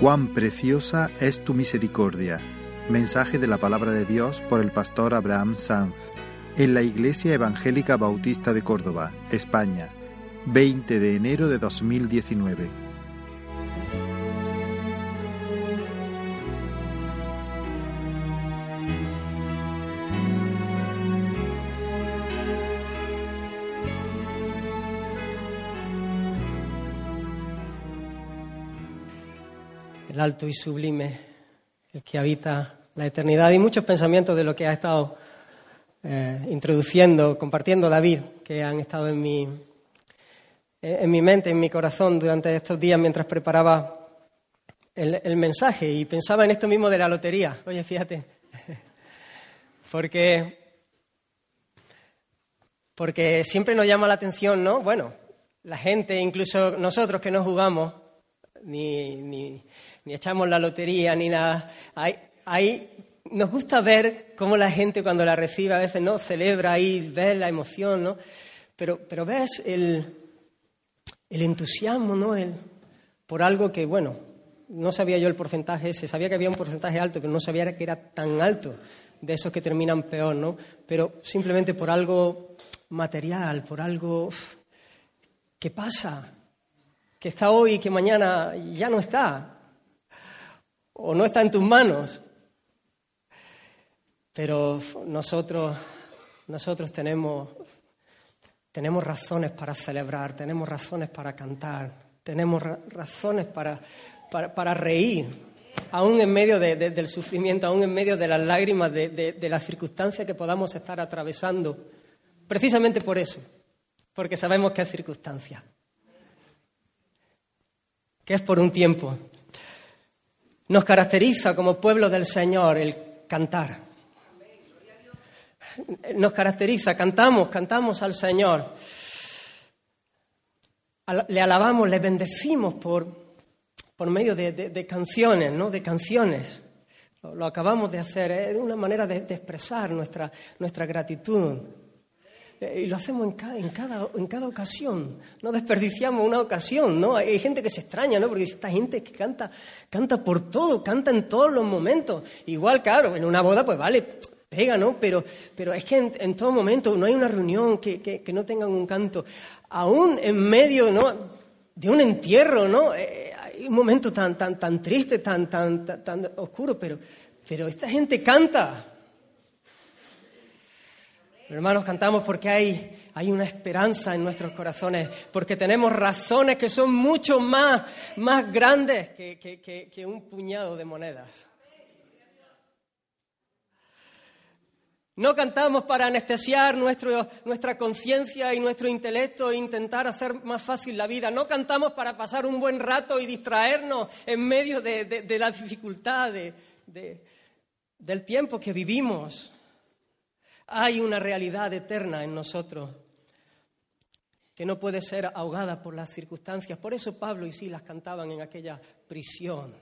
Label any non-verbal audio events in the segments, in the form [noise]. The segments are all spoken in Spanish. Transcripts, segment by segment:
Cuán preciosa es tu misericordia. Mensaje de la palabra de Dios por el pastor Abraham Sanz en la Iglesia Evangélica Bautista de Córdoba, España, 20 de enero de 2019. Alto y sublime, el que habita la eternidad, y muchos pensamientos de lo que ha estado eh, introduciendo, compartiendo David, que han estado en mi, en mi mente, en mi corazón durante estos días mientras preparaba el, mensaje y pensaba en esto mismo de la lotería. Oye, fíjate, [laughs] porque, porque siempre nos llama la atención, ¿no? Bueno, la gente, incluso nosotros que no jugamos, ni, ni, ni echamos la lotería, ni nada. Hay, nos gusta ver cómo la gente cuando la recibe a veces no celebra ahí, ves la emoción, ¿no? Pero, pero ves el, el entusiasmo, ¿no? El, por algo que, bueno, no sabía yo el porcentaje ese, sabía que había un porcentaje alto, pero no sabía que era tan alto de esos que terminan peor, ¿no? Pero simplemente por algo material, por algo que pasa, que está hoy y que mañana ya no está o no está en tus manos. Pero nosotros, nosotros tenemos, tenemos razones para celebrar, tenemos razones para cantar, tenemos razones para, para, reír, aún en medio del sufrimiento, aún en medio de las lágrimas, de, de las circunstancias que podamos estar atravesando. Precisamente por eso, porque sabemos que es circunstancia, que es por un tiempo, nos caracteriza como pueblo del Señor el cantar. Nos caracteriza, cantamos, cantamos al Señor. Le alabamos, le bendecimos por, por medio de, canciones, ¿no? De canciones. Lo, acabamos de hacer, es una manera de, expresar nuestra, nuestra gratitud. Eh, y lo hacemos en cada, en, cada, en cada ocasión. No desperdiciamos una ocasión, ¿no? Hay gente que se extraña, ¿no? Porque esta gente que canta, canta por todo, canta en todos los momentos. Igual, claro, en una boda, pues vale, pega, ¿no? Pero, pero es que en, todo momento no hay una reunión que, que, no tengan un canto. Aún en medio, ¿no? De un entierro, ¿no? Eh, hay un momento tan, tan, tan triste, tan, tan, tan, tan oscuro, pero, pero esta gente canta. Hermanos, cantamos porque hay, hay una esperanza en nuestros corazones, porque tenemos razones que son mucho más, más grandes que, que, un puñado de monedas. No cantamos para anestesiar nuestro, nuestra conciencia y nuestro intelecto e intentar hacer más fácil la vida. No cantamos para pasar un buen rato y distraernos en medio de, de, la dificultad del tiempo que vivimos. Hay una realidad eterna en nosotros que no puede ser ahogada por las circunstancias. Por eso Pablo y Silas cantaban en aquella prisión.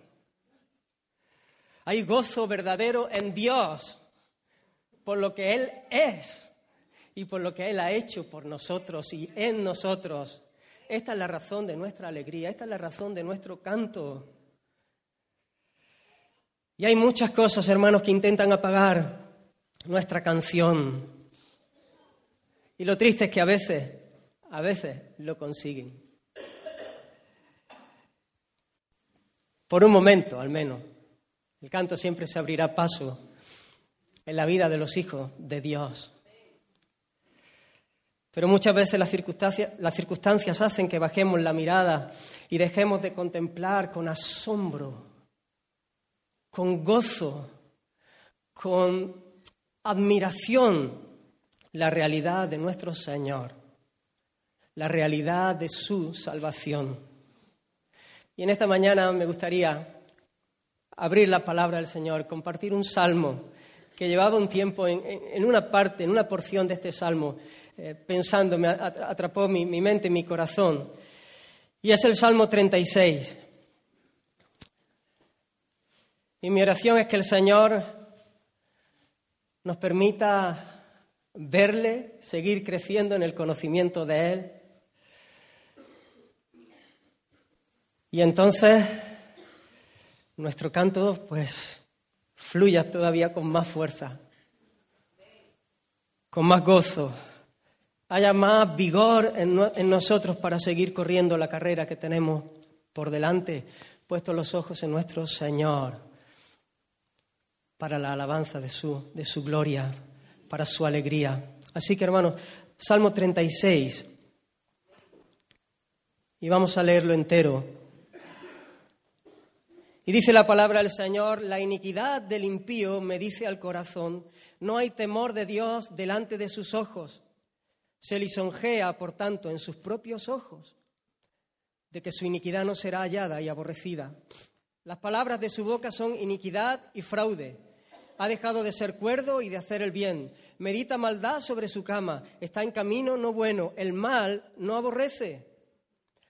Hay gozo verdadero en Dios por lo que Él es y por lo que Él ha hecho por nosotros y en nosotros. Esta es la razón de nuestra alegría, esta es la razón de nuestro canto. Y hay muchas cosas, hermanos, que intentan apagar nuestra canción. Y lo triste es que a veces, a veces lo consiguen. Por un momento, al menos. El canto siempre se abrirá paso en la vida de los hijos de Dios. Pero muchas veces las circunstancias, las circunstancias hacen que bajemos la mirada y dejemos de contemplar con asombro, con gozo, con admiración la realidad de nuestro Señor, la realidad de su salvación. Y en esta mañana me gustaría abrir la palabra del Señor, compartir un salmo que llevaba un tiempo en, una parte, en una porción de este salmo, eh, pensando, me atrapó mi, mi mente, mi corazón. Y es el Salmo 36. Y mi oración es que el Señor nos permita verle, seguir creciendo en el conocimiento de Él. Y entonces nuestro canto pues fluya todavía con más fuerza, con más gozo, haya más vigor en, en nosotros para seguir corriendo la carrera que tenemos por delante, puestos los ojos en nuestro Señor, para la alabanza de su, de su gloria, para su alegría. Así que hermanos, Salmo 36, y vamos a leerlo entero. Y dice la palabra del Señor, la iniquidad del impío me dice al corazón, no hay temor de Dios delante de sus ojos. Se lisonjea, por tanto, en sus propios ojos, de que su iniquidad no será hallada y aborrecida. Las palabras de su boca son iniquidad y fraude. Ha dejado de ser cuerdo y de hacer el bien. Medita maldad sobre su cama. Está en camino no bueno. El mal no aborrece.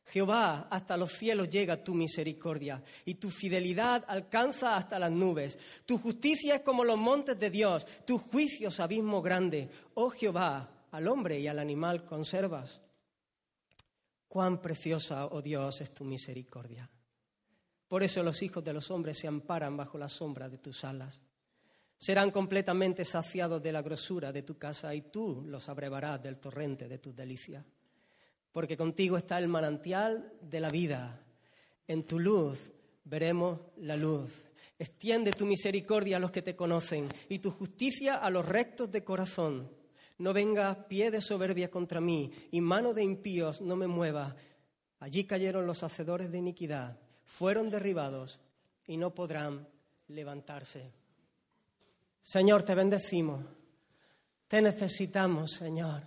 Jehová, hasta los cielos llega tu misericordia y tu fidelidad alcanza hasta las nubes. Tu justicia es como los montes de Dios, tus juicios abismo grande. Oh Jehová, al hombre y al animal conservas. Cuán preciosa, oh Dios, es tu misericordia. Por eso los hijos de los hombres se amparan bajo la sombra de tus alas. Serán completamente saciados de la grosura de tu casa y tú los abrevarás del torrente de tus delicias porque contigo está el manantial de la vida. En tu luz veremos la luz. Extiende tu misericordia a los que te conocen y tu justicia a los rectos de corazón. No venga pie de soberbia contra mí y mano de impíos no me mueva. Allí cayeron los hacedores de iniquidad, fueron derribados y no podrán levantarse. Señor, te bendecimos. Te necesitamos, Señor.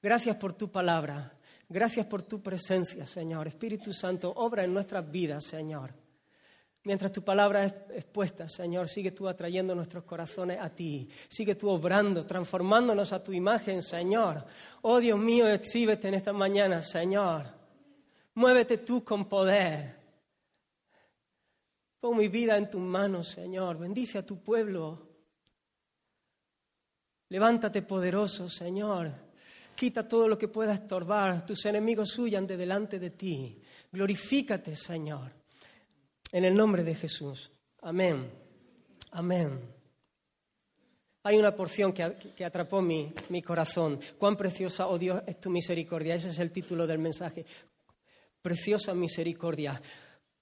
Gracias por tu palabra. Gracias por tu presencia, Señor. Espíritu Santo, obra en nuestras vidas, Señor. Mientras tu palabra es expuesta, Señor, sigue tú atrayendo nuestros corazones a ti. Sigue tú obrando, transformándonos a tu imagen, Señor. Oh Dios mío, exhíbete en esta mañana, Señor. Muévete tú con poder. Pon mi vida en tus manos, Señor. Bendice a tu pueblo. Levántate poderoso, Señor. Quita todo lo que pueda estorbar. Tus enemigos huyan de delante de ti. Glorifícate, Señor. En el nombre de Jesús. Amén. Amén. Hay una porción que, atrapó mi, mi, corazón. Cuán preciosa, oh Dios, es tu misericordia. Ese es el título del mensaje. Preciosa misericordia.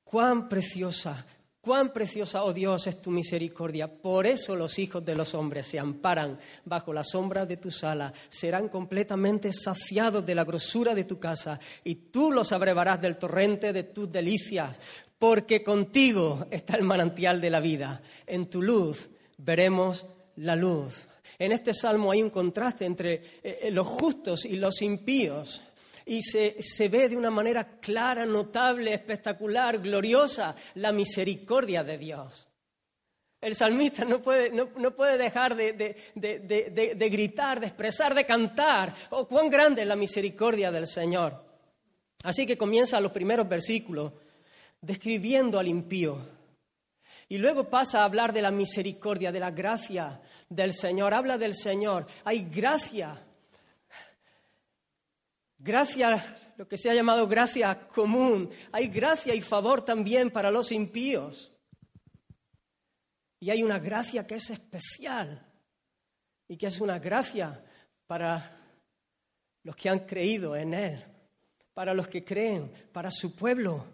Cuán preciosa, Cuán preciosa, oh Dios, es tu misericordia. Por eso los hijos de los hombres se amparan bajo la sombra de tu sala, serán completamente saciados de la grosura de tu casa, y tú los abrevarás del torrente de tus delicias, porque contigo está el manantial de la vida. En tu luz veremos la luz. En este salmo hay un contraste entre eh, eh, los justos y los impíos y se, ve de una manera clara, notable, espectacular, gloriosa la misericordia de Dios. El salmista no puede, dejar de, gritar, de expresar, de cantar, oh, cuán grande es la misericordia del Señor. Así que comienza los primeros versículos describiendo al impío. Y luego pasa a hablar de la misericordia, de la gracia del Señor. Habla del Señor. Hay gracia Gracia, lo que se ha llamado gracia común. Hay gracia y favor también para los impíos. Y hay una gracia que es especial y que es una gracia para los que han creído en Él, para los que creen, para su pueblo.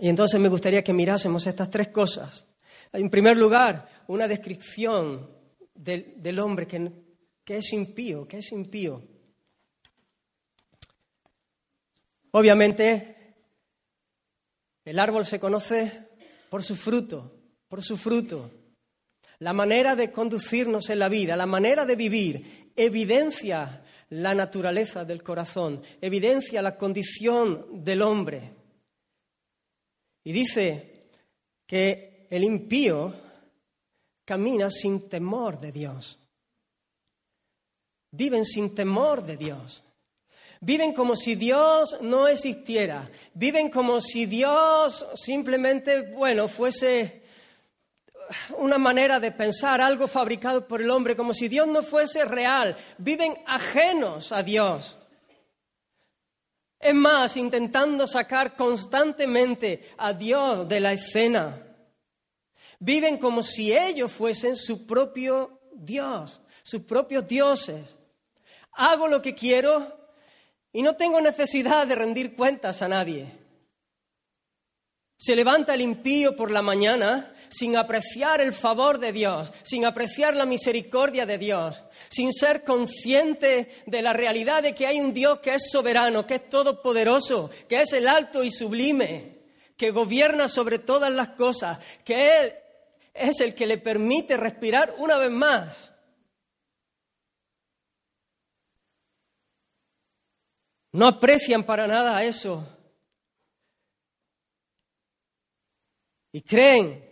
Y entonces me gustaría que mirásemos estas tres cosas. En primer lugar, una descripción del, del hombre que ¿Qué es impío? ¿Qué es impío? Obviamente, el árbol se conoce por su fruto, por su fruto. La manera de conducirnos en la vida, la manera de vivir, evidencia la naturaleza del corazón, evidencia la condición del hombre. Y dice que el impío camina sin temor de Dios. Viven sin temor de Dios. Viven como si Dios no existiera. Viven como si Dios simplemente, bueno, fuese una manera de pensar, algo fabricado por el hombre, como si Dios no fuese real. Viven ajenos a Dios. Es más, intentando sacar constantemente a Dios de la escena. Viven como si ellos fuesen su propio Dios, sus propios dioses. Hago lo que quiero y no tengo necesidad de rendir cuentas a nadie. Se levanta el impío por la mañana sin apreciar el favor de Dios, sin apreciar la misericordia de Dios, sin ser consciente de la realidad de que hay un Dios que es soberano, que es todopoderoso, que es el alto y sublime, que gobierna sobre todas las cosas, que Él es el que le permite respirar una vez más. No aprecian para nada eso. Y creen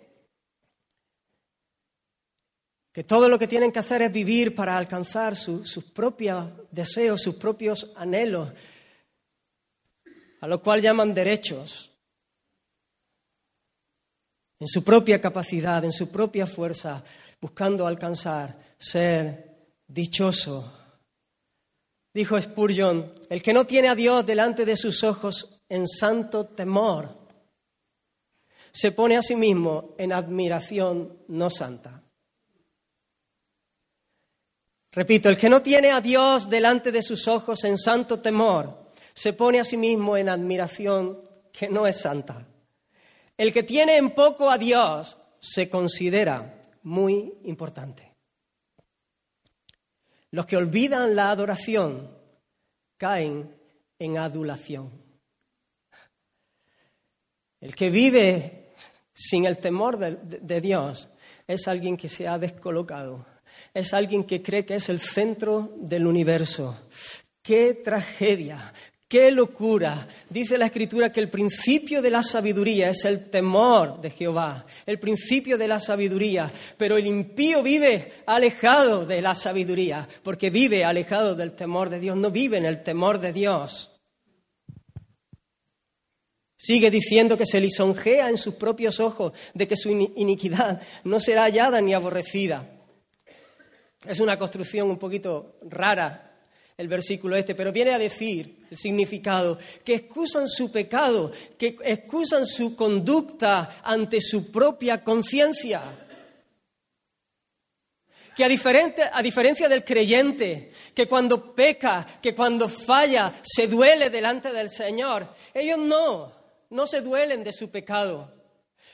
que todo lo que tienen que hacer es vivir para alcanzar sus propios deseos, sus propios anhelos, a lo cual llaman derechos, en su propia capacidad, en su propia fuerza, buscando alcanzar, ser dichoso. Dijo Spurgeon, el que no tiene a Dios delante de sus ojos en santo temor, se pone a sí mismo en admiración no santa. Repito, el que no tiene a Dios delante de sus ojos en santo temor, se pone a sí mismo en admiración que no es santa. El que tiene en poco a Dios se considera muy importante. Los que olvidan la adoración caen en adulación. El que vive sin el temor de, de Dios es alguien que se ha descolocado es alguien que cree que es el centro del universo. ¡Qué tragedia! ¡Qué locura! Dice la Escritura que el principio de la sabiduría es el temor de Jehová, el principio de la sabiduría, pero el impío vive alejado de la sabiduría, porque vive alejado del temor de Dios, no vive en el temor de Dios. Sigue diciendo que se lisonjea en sus propios ojos de que su iniquidad no será hallada ni aborrecida. Es una construcción un poquito rara el versículo este, pero viene a decir el significado, que excusan su pecado, que excusan su conducta ante su propia conciencia. Que a, a, diferencia del creyente, que cuando peca, que cuando falla, se duele delante del Señor, ellos no, no se duelen de su pecado,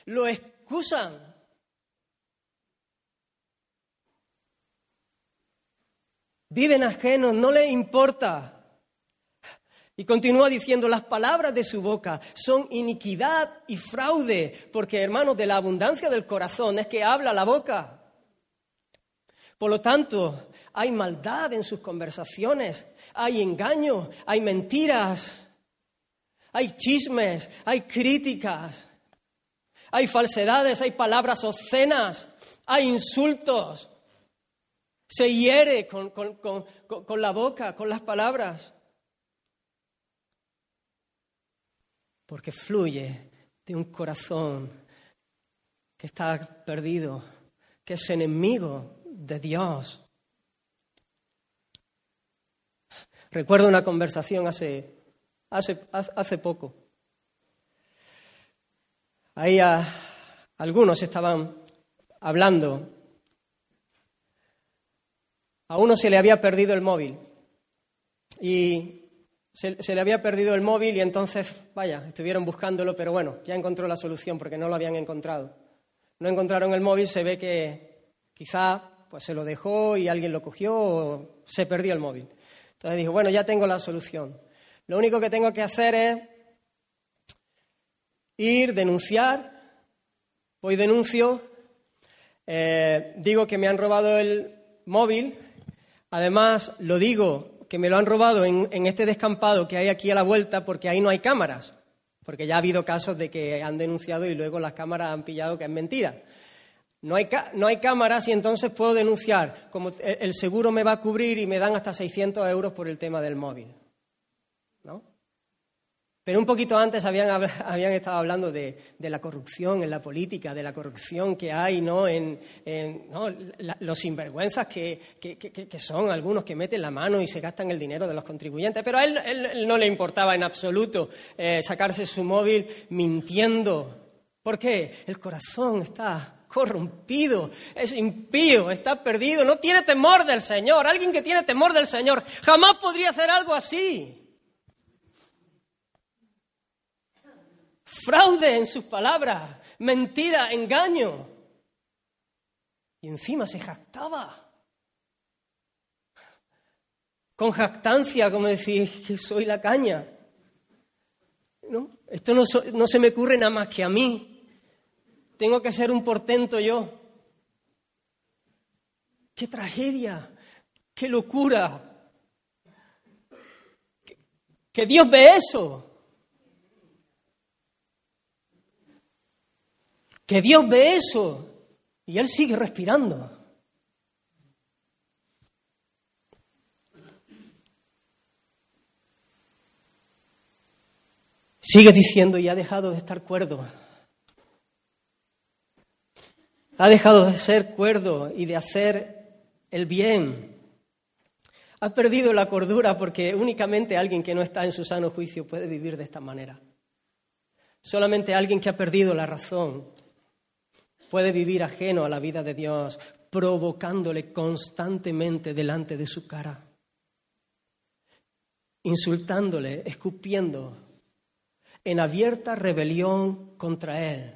lo excusan Viven ajenos, no les importa. Y continúa diciendo, las palabras de su boca son iniquidad y fraude, porque hermanos, de la abundancia del corazón es que habla la boca. Por lo tanto, hay maldad en sus conversaciones, hay engaño, hay mentiras, hay chismes, hay críticas, hay falsedades, hay palabras obscenas, hay insultos, se hiere con, la boca, con las palabras. Porque fluye de un corazón que está perdido, que es enemigo de Dios. Recuerdo una conversación hace, hace, hace poco. Ahí algunos estaban hablando a uno se le había perdido el móvil y se, le había perdido el móvil y entonces, vaya, estuvieron buscándolo, pero bueno, ya encontró la solución porque no lo habían encontrado. No encontraron el móvil, se ve que quizá pues se lo dejó y alguien lo cogió o se perdió el móvil. Entonces dijo, bueno, ya tengo la solución. Lo único que tengo que hacer es ir, denunciar, voy denuncio, eh, digo que me han robado el móvil Además, lo digo, que me lo han robado en, este descampado que hay aquí a la vuelta porque ahí no hay cámaras, porque ya ha habido casos de que han denunciado y luego las cámaras han pillado que es mentira. No hay, no hay cámaras y entonces puedo denunciar, como el seguro me va a cubrir y me dan hasta 600 euros por el tema del móvil. Pero un poquito antes habían, [laughs] habían estado hablando de, la corrupción en la política, de la corrupción que hay ¿no? en, los sinvergüenzas que, son algunos que meten la mano y se gastan el dinero de los contribuyentes. Pero a él, no le importaba en absoluto eh, sacarse su móvil mintiendo. ¿Por qué? El corazón está corrompido, es impío, está perdido, no tiene temor del Señor. Alguien que tiene temor del Señor jamás podría hacer algo así. Fraude en sus palabras, mentira, engaño. Y encima se jactaba. Con jactancia, como decir que soy la caña. ¿No? Esto no, no se me ocurre nada más que a mí. Tengo que ser un portento yo. ¡Qué tragedia! ¡Qué locura! que Dios ve eso. Que Dios ve eso y Él sigue respirando. Sigue diciendo y ha dejado de estar cuerdo. Ha dejado de ser cuerdo y de hacer el bien. Ha perdido la cordura porque únicamente alguien que no está en su sano juicio puede vivir de esta manera. Solamente alguien que ha perdido la razón puede vivir ajeno a la vida de Dios, provocándole constantemente delante de su cara, insultándole, escupiendo, en abierta rebelión contra Él,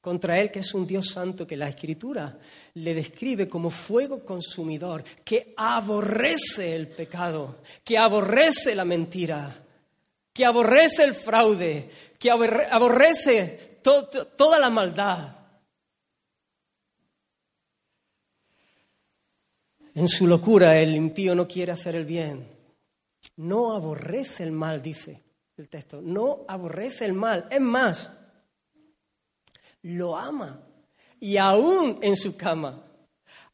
contra Él que es un Dios santo que la Escritura le describe como fuego consumidor, que aborrece el pecado, que aborrece la mentira, que aborrece el fraude, que aborrece toda la maldad. En su locura el impío no quiere hacer el bien. No aborrece el mal, dice el texto. No aborrece el mal. Es más, lo ama. Y aún en su cama,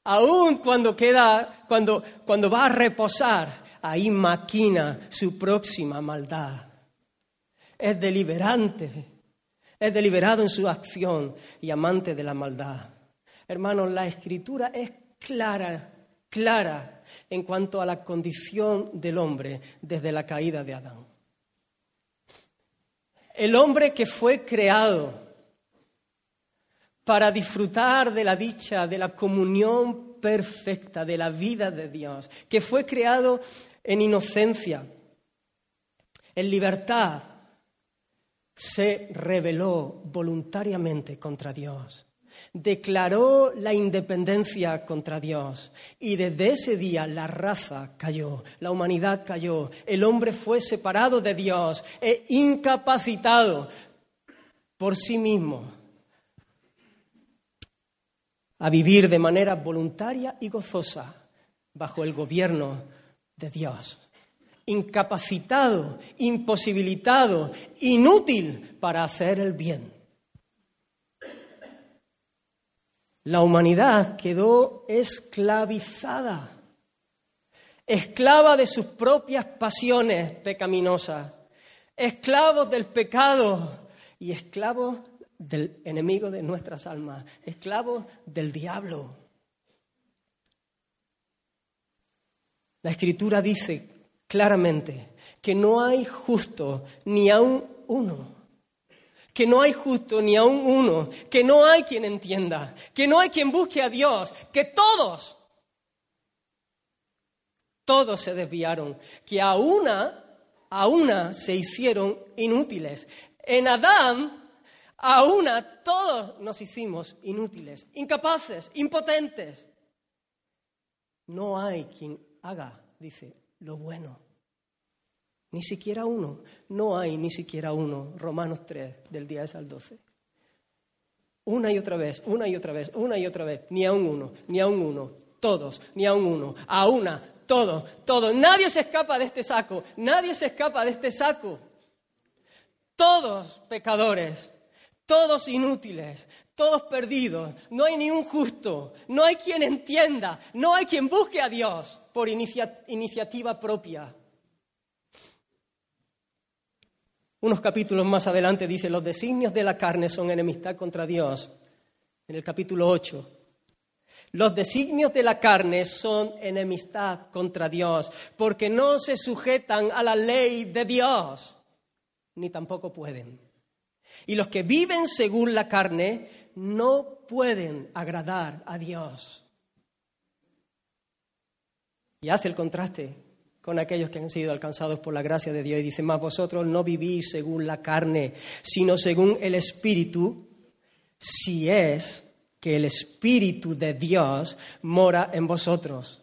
aún cuando queda, cuando, cuando va a reposar, ahí maquina su próxima maldad. Es deliberante, es deliberado en su acción y amante de la maldad. Hermanos, la escritura es clara clara en cuanto a la condición del hombre desde la caída de Adán. El hombre que fue creado para disfrutar de la dicha, de la comunión perfecta, de la vida de Dios, que fue creado en inocencia, en libertad, se rebeló voluntariamente contra Dios declaró la independencia contra Dios y desde ese día la raza cayó, la humanidad cayó, el hombre fue separado de Dios e incapacitado por sí mismo a vivir de manera voluntaria y gozosa bajo el gobierno de Dios. Incapacitado, imposibilitado, inútil para hacer el bien. La humanidad quedó esclavizada, esclava de sus propias pasiones pecaminosas, esclavos del pecado y esclavos del enemigo de nuestras almas, esclavos del diablo. La escritura dice claramente que no hay justo ni aún uno que no hay justo ni aún uno, que no hay quien entienda, que no hay quien busque a Dios, que todos, todos se desviaron, que a una, a una se hicieron inútiles. En Adán, a una todos nos hicimos inútiles, incapaces, impotentes. No hay quien haga, dice, lo bueno. Ni siquiera uno. No hay ni siquiera uno. Romanos 3, del 10 al 12. Una y otra vez, una y otra vez, una y otra vez. Ni a un uno, ni a un uno. Todos, ni a un uno. A una, todo, todo. Nadie se escapa de este saco. Nadie se escapa de este saco. Todos pecadores. Todos inútiles, todos perdidos, no hay ni un justo, no hay quien entienda, no hay quien busque a Dios por iniciativa propia. Unos capítulos más adelante dice, los designios de la carne son enemistad contra Dios. En el capítulo 8. Los designios de la carne son enemistad contra Dios, porque no se sujetan a la ley de Dios, ni tampoco pueden. Y los que viven según la carne no pueden agradar a Dios. Y hace el contraste con aquellos que han sido alcanzados por la gracia de Dios y dice, más vosotros no vivís según la carne, sino según el Espíritu, si es que el Espíritu de Dios mora en vosotros.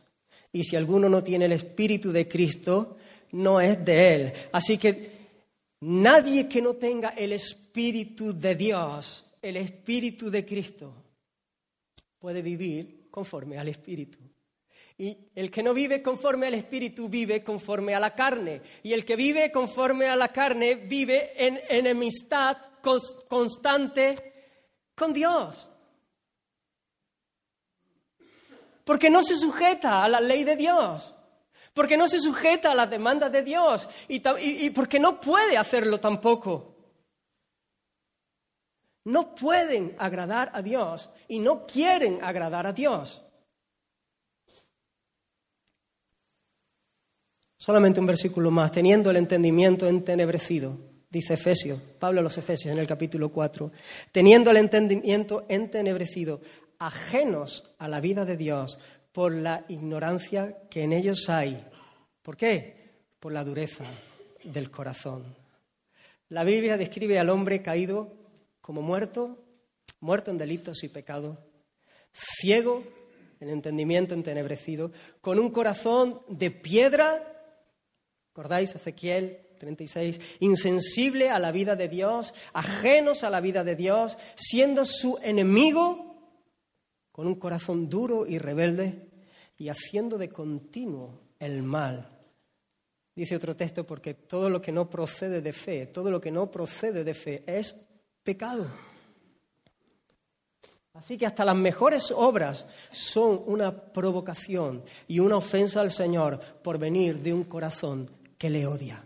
Y si alguno no tiene el Espíritu de Cristo, no es de Él. Así que nadie que no tenga el Espíritu de Dios, el Espíritu de Cristo, puede vivir conforme al Espíritu. Y el que no vive conforme al Espíritu vive conforme a la carne. Y el que vive conforme a la carne vive en enemistad constante con Dios. Porque no se sujeta a la ley de Dios. Porque no se sujeta a las demandas de Dios. Y, porque no puede hacerlo tampoco. No pueden agradar a Dios y no quieren agradar a Dios. Solamente un versículo más, teniendo el entendimiento entenebrecido, dice Efesios, Pablo a los Efesios en el capítulo 4, teniendo el entendimiento entenebrecido, ajenos a la vida de Dios por la ignorancia que en ellos hay. ¿Por qué? Por la dureza del corazón. La Biblia describe al hombre caído como muerto, muerto en delitos y pecados, ciego en entendimiento entenebrecido, con un corazón de piedra ¿Recordáis Ezequiel 36? Insensible a la vida de Dios, ajenos a la vida de Dios, siendo su enemigo, con un corazón duro y rebelde y haciendo de continuo el mal. Dice otro texto, porque todo lo que no procede de fe, todo lo que no procede de fe es pecado. Así que hasta las mejores obras son una provocación y una ofensa al Señor por venir de un corazón que le odia.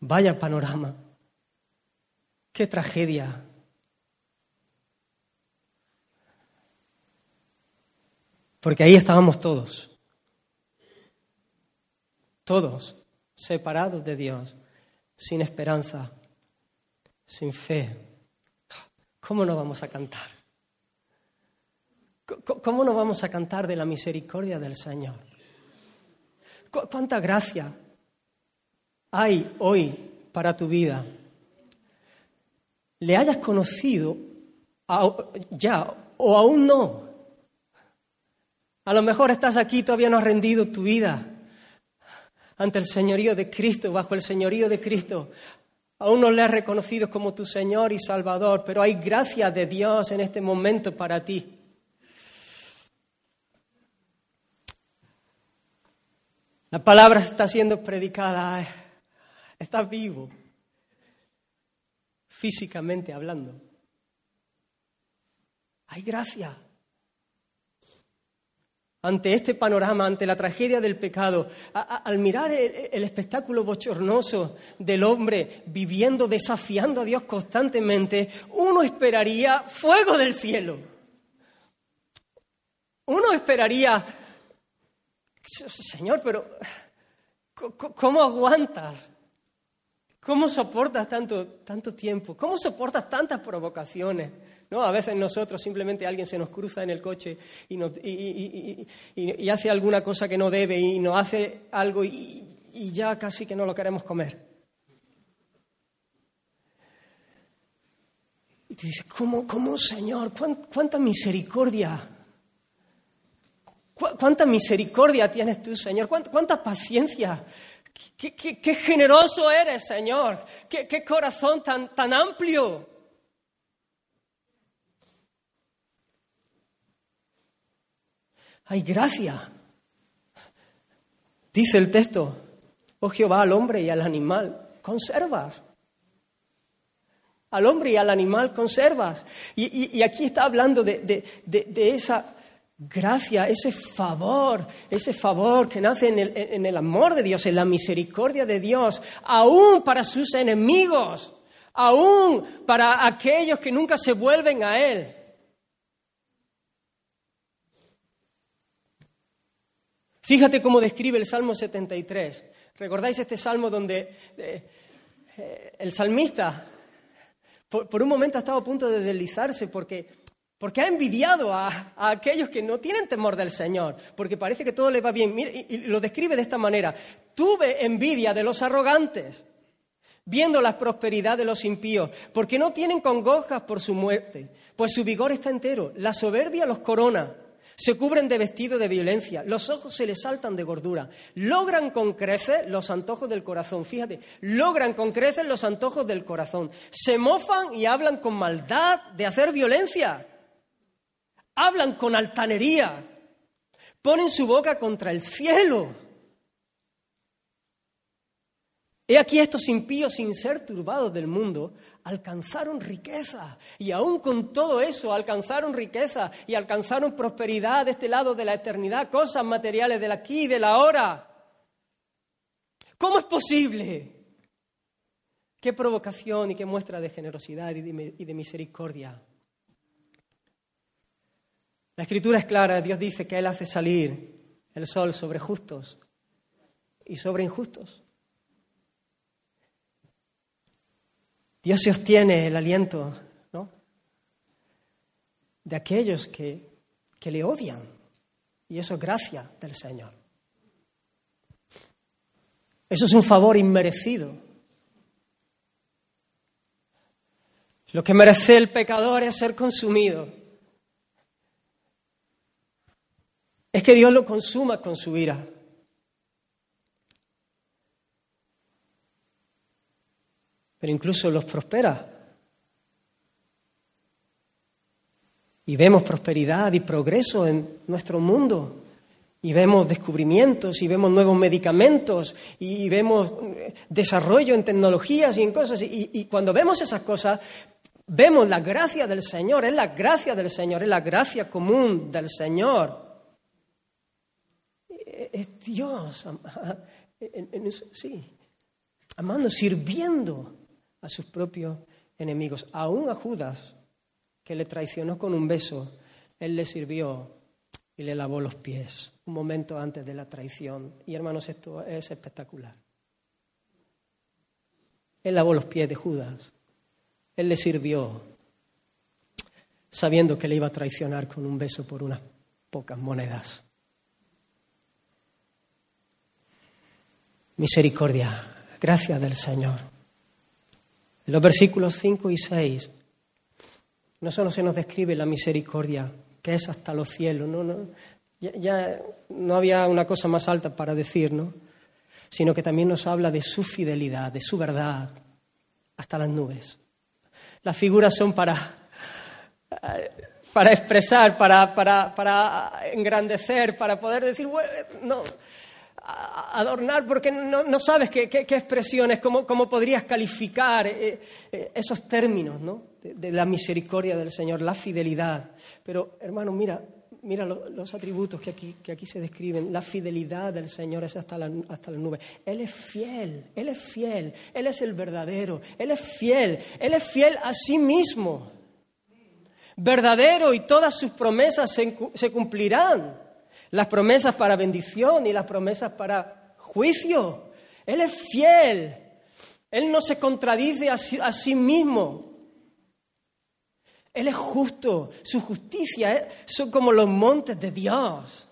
Vaya panorama. Qué tragedia. Porque ahí estábamos todos. Todos separados de Dios, sin esperanza, sin fe. ¿Cómo no vamos a cantar? ¿Cómo no vamos a cantar de la misericordia del Señor? ¿Cuánta gracia hay hoy para tu vida? Le hayas conocido ya o aún no. A lo mejor estás aquí todavía no has rendido tu vida ante el señorío de Cristo, bajo el señorío de Cristo. Aún no le has reconocido como tu Señor y Salvador, pero hay gracia de Dios en este momento para ti. La palabra está siendo predicada, está vivo, físicamente hablando. Hay gracia. Ante este panorama, ante la tragedia del pecado, al mirar el espectáculo bochornoso del hombre viviendo, desafiando a Dios constantemente, uno esperaría fuego del cielo. Uno esperaría Señor, pero ¿cómo aguantas? ¿Cómo soportas tanto, tanto tiempo? ¿Cómo soportas tantas provocaciones? ¿No? A veces nosotros simplemente alguien se nos cruza en el coche y, hace alguna cosa que no debe y nos hace algo y, ya casi que no lo queremos comer. Y te dices, ¿cómo, cómo Señor? ¿Cuánta misericordia? ¿Cuánta misericordia tienes tú, Señor? ¿Cuánta, paciencia? Qué, generoso eres, Señor. Qué, corazón tan, tan amplio. Hay gracia. Dice el texto, oh Jehová, al hombre y al animal, conservas. Al hombre y al animal conservas. Y, aquí está hablando de esa gracia, ese favor, ese favor que nace en el, en el, amor de Dios, en la misericordia de Dios, aún para sus enemigos, aún para aquellos que nunca se vuelven a Él. Fíjate cómo describe el Salmo 73. ¿Recordáis este salmo donde eh, eh, el salmista por, un momento ha estado a punto de deslizarse porque, porque ha envidiado a, aquellos que no tienen temor del Señor, porque parece que todo le va bien. y, lo describe de esta manera. Tuve envidia de los arrogantes, viendo la prosperidad de los impíos, porque no tienen congojas por su muerte, pues su vigor está entero. La soberbia los corona se cubren de vestido de violencia, los ojos se les saltan de gordura, logran con creces los antojos del corazón, fíjate, logran con creces los antojos del corazón, se mofan y hablan con maldad de hacer violencia, hablan con altanería, ponen su boca contra el cielo. He aquí estos impíos, sin ser turbados del mundo, alcanzaron riqueza. Y aún con todo eso, alcanzaron riqueza y alcanzaron prosperidad de este lado de la eternidad, cosas materiales del aquí y del ahora. ¿Cómo es posible? Qué provocación y qué muestra de generosidad y de misericordia. La escritura es clara, Dios dice que Él hace salir el sol sobre justos y sobre injustos. Dios sostiene el aliento de aquellos que, que le odian. Y eso es gracia del Señor. Eso es un favor inmerecido. Lo que merece el pecador es ser consumido. Es que Dios lo consuma con su ira. Pero incluso los prospera. Y vemos prosperidad y progreso en nuestro mundo. Y vemos descubrimientos, y vemos nuevos medicamentos, y vemos eh, desarrollo en tecnologías y en cosas. Y, cuando vemos esas cosas, vemos la gracia del Señor, es la gracia del Señor, es la gracia común del Señor. Es Dios, [laughs] sí, amando, sirviendo a sus propios enemigos. Aún a Judas, que le traicionó con un beso, él le sirvió y le lavó los pies un momento antes de la traición. Y hermanos, esto es espectacular. Él lavó los pies de Judas. Él le sirvió sabiendo que le iba a traicionar con un beso por unas pocas monedas. Misericordia, gracias del Señor. En los versículos 5 y 6 no solo se nos describe la misericordia, que es hasta los cielos, no, no, ya, no había una cosa más alta para decir, ¿no? sino que también nos habla de su fidelidad, de su verdad, hasta las nubes. Las figuras son para, para expresar, para, para, para engrandecer, para poder decir, bueno, no, adornar porque no, sabes qué, expresiones, cómo, podrías calificar eh, eh, esos términos ¿no? de, la misericordia del Señor, la fidelidad. Pero, hermano, mira, mira los atributos que aquí, que aquí se describen. La fidelidad del Señor es hasta la, hasta la nube. Él es fiel, Él es fiel, Él es el verdadero, Él es fiel, Él es fiel a sí mismo. Verdadero y todas sus promesas se cumplirán las promesas para bendición y las promesas para juicio. Él es fiel. Él no se contradice a sí, mismo. Él es justo. Su justicia son como los montes de Dios.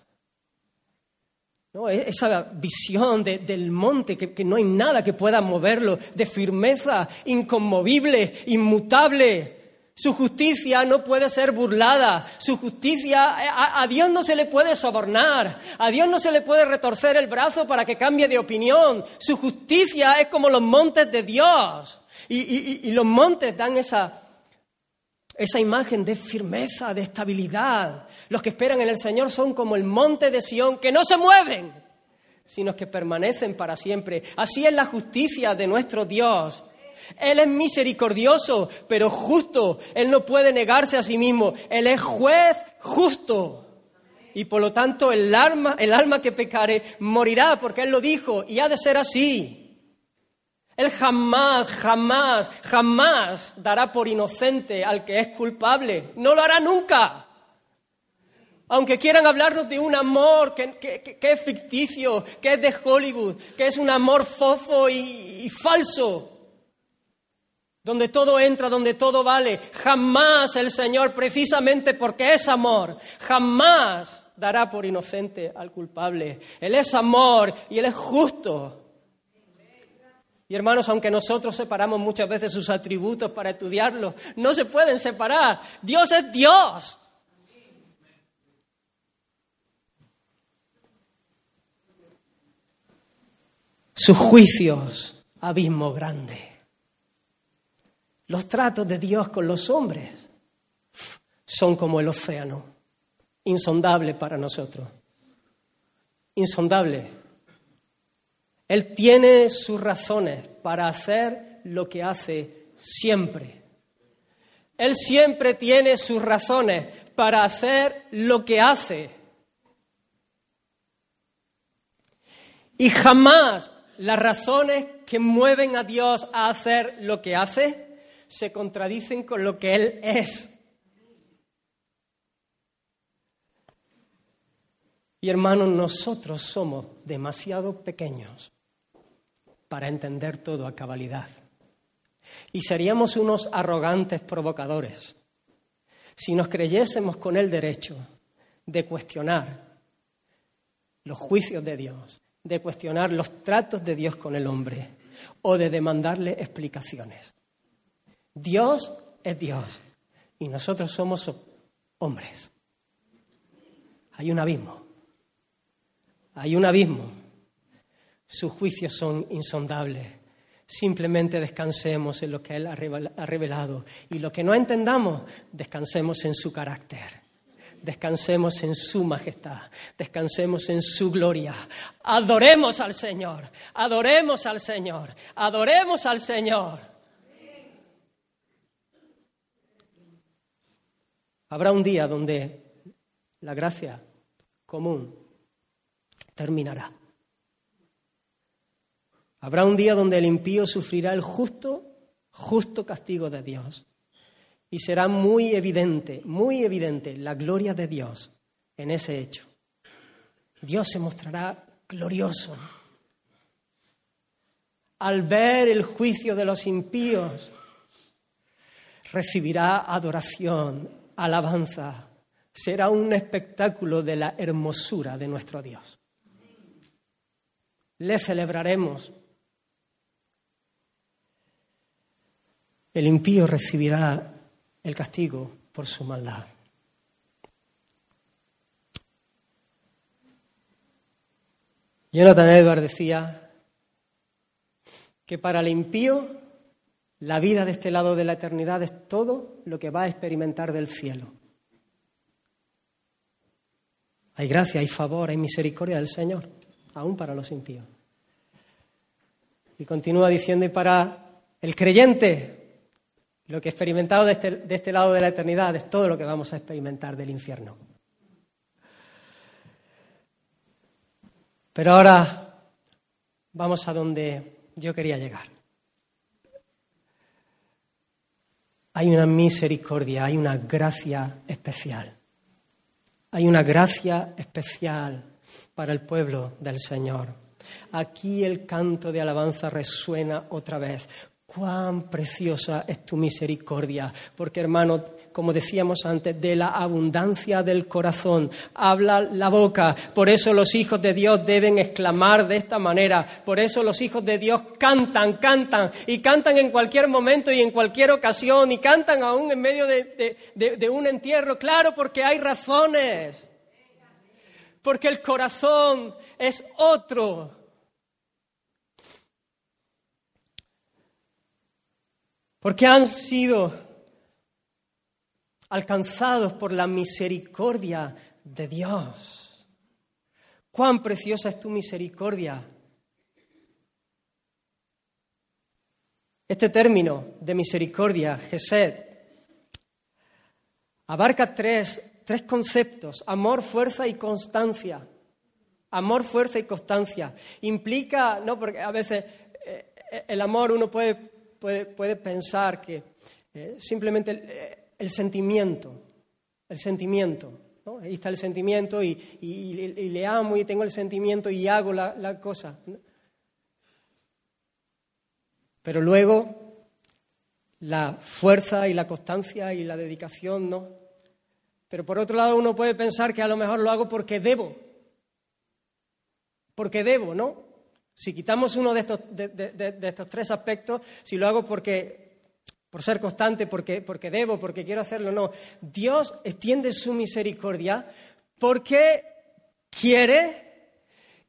¿No? Esa visión del monte, que, que no hay nada que pueda moverlo, de firmeza, inconmovible, inmutable. Su justicia no puede ser burlada. Su justicia, a, Dios no se le puede sobornar. A Dios no se le puede retorcer el brazo para que cambie de opinión. Su justicia es como los montes de Dios. Y, los montes dan esa, esa imagen de firmeza, de estabilidad. Los que esperan en el Señor son como el monte de Sión, que no se mueven, sino que permanecen para siempre. Así es la justicia de nuestro Dios. Él es misericordioso, pero justo. Él no puede negarse a sí mismo. Él es juez justo. y por lo tanto el alma, el alma que pecare morirá, porque Él lo dijo, y ha de ser así. Él jamás, jamás, jamás dará por inocente al que es culpable. No lo hará nunca. Aunque quieran hablarnos de un amor que, es ficticio, que es de Hollywood, que es un amor fofo y falso, donde todo entra, donde todo vale, jamás el Señor, precisamente porque es amor, jamás dará por inocente al culpable. Él es amor y Él es justo. Y hermanos, aunque nosotros separamos muchas veces sus atributos para estudiarlos, no se pueden separar. Dios es Dios. Sus juicios, abismo grande. Los tratos de Dios con los hombres son como el océano, insondable para nosotros. Insondable. Él tiene sus razones para hacer lo que hace siempre. Él siempre tiene sus razones para hacer lo que hace. Y jamás las razones que mueven a Dios a hacer lo que hace se contradicen con lo que Él es. Y hermanos, nosotros somos demasiado pequeños para entender todo a cabalidad. Y seríamos unos arrogantes provocadores si nos creyésemos con el derecho de cuestionar los juicios de Dios, de cuestionar los tratos de Dios con el hombre o de demandarle explicaciones. Dios es Dios y nosotros somos hombres. Hay un abismo. Hay un abismo. Sus juicios son insondables. Simplemente descansemos en lo que Él ha revelado. Y lo que no entendamos, descansemos en su carácter. Descansemos en su majestad. Descansemos en su gloria. Adoremos al Señor. Adoremos al Señor. Adoremos al Señor. Habrá un día donde la gracia común terminará. Habrá un día donde el impío sufrirá el justo, justo castigo de Dios. Y será muy evidente, muy evidente la gloria de Dios en ese hecho. Dios se mostrará glorioso. Al ver el juicio de los impíos, recibirá adoración, alabanza será un espectáculo de la hermosura de nuestro Dios. Le celebraremos. El impío recibirá el castigo por su maldad. Jonathan Edwards decía que para el impío la vida de este lado de la eternidad es todo lo que va a experimentar del cielo. Hay gracia, hay favor, hay misericordia del Señor, aún para los impíos. Y continúa diciendo, y para el creyente, lo que he experimentado de este, de este lado de la eternidad es todo lo que vamos a experimentar del infierno. Pero ahora vamos a donde yo quería llegar. Hay una misericordia, hay una gracia especial. Hay una gracia especial para el pueblo del Señor. Aquí el canto de alabanza resuena otra vez. Cuán preciosa es tu misericordia, porque hermano, como decíamos antes, de la abundancia del corazón habla la boca. Por eso los hijos de Dios deben exclamar de esta manera. Por eso los hijos de Dios cantan, cantan y cantan en cualquier momento y en cualquier ocasión y cantan aún en medio de, de un entierro. Claro, porque hay razones. Porque el corazón es otro. Porque han sido alcanzados por la misericordia de Dios. Cuán preciosa es tu misericordia. Este término de misericordia, Gesed, abarca tres tres conceptos, amor, fuerza y constancia. Amor, fuerza y constancia. Implica, no, porque a veces eh, el amor uno puede, puede, pensar que eh, simplemente el, el, sentimiento, el sentimiento, ¿no? ahí está el sentimiento y, le amo y tengo el sentimiento y hago la, la cosa. Pero luego la fuerza y la constancia y la dedicación, ¿no? Pero por otro lado uno puede pensar que a lo mejor lo hago porque debo, porque debo, ¿no? Si quitamos uno de estos, de, estos tres aspectos, si lo hago porque, por ser constante, porque, porque debo, porque quiero hacerlo, no. Dios extiende su misericordia porque quiere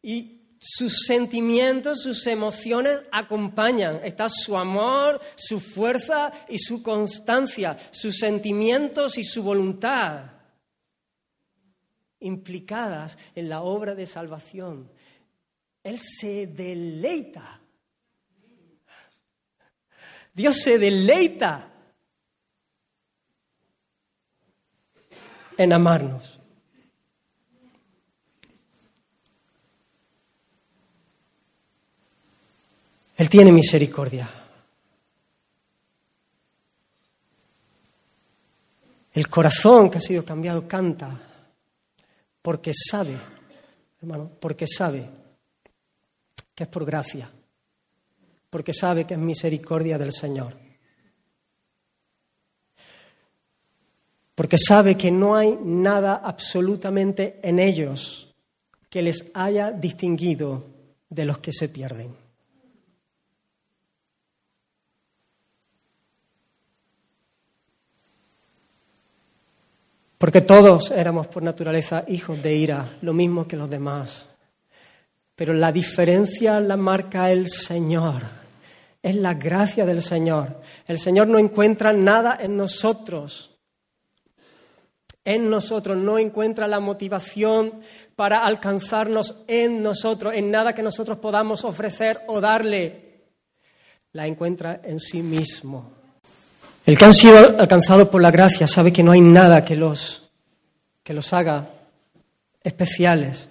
y sus sentimientos, sus emociones acompañan. Está su amor, su fuerza y su constancia, sus sentimientos y su voluntad implicadas en la obra de salvación. Él se deleita. Dios se deleita en amarnos. Él tiene misericordia. El corazón que ha sido cambiado canta porque sabe, hermano, porque sabe es por gracia, porque sabe que es misericordia del Señor, porque sabe que no hay nada absolutamente en ellos que les haya distinguido de los que se pierden. Porque todos éramos por naturaleza hijos de ira, lo mismo que los demás. Pero la diferencia la marca el Señor. Es la gracia del Señor. El Señor no encuentra nada en nosotros. En nosotros no encuentra la motivación para alcanzarnos en nosotros, en nada que nosotros podamos ofrecer o darle. La encuentra en sí mismo. El que han sido alcanzados por la gracia sabe que no hay nada que los, que los haga especiales.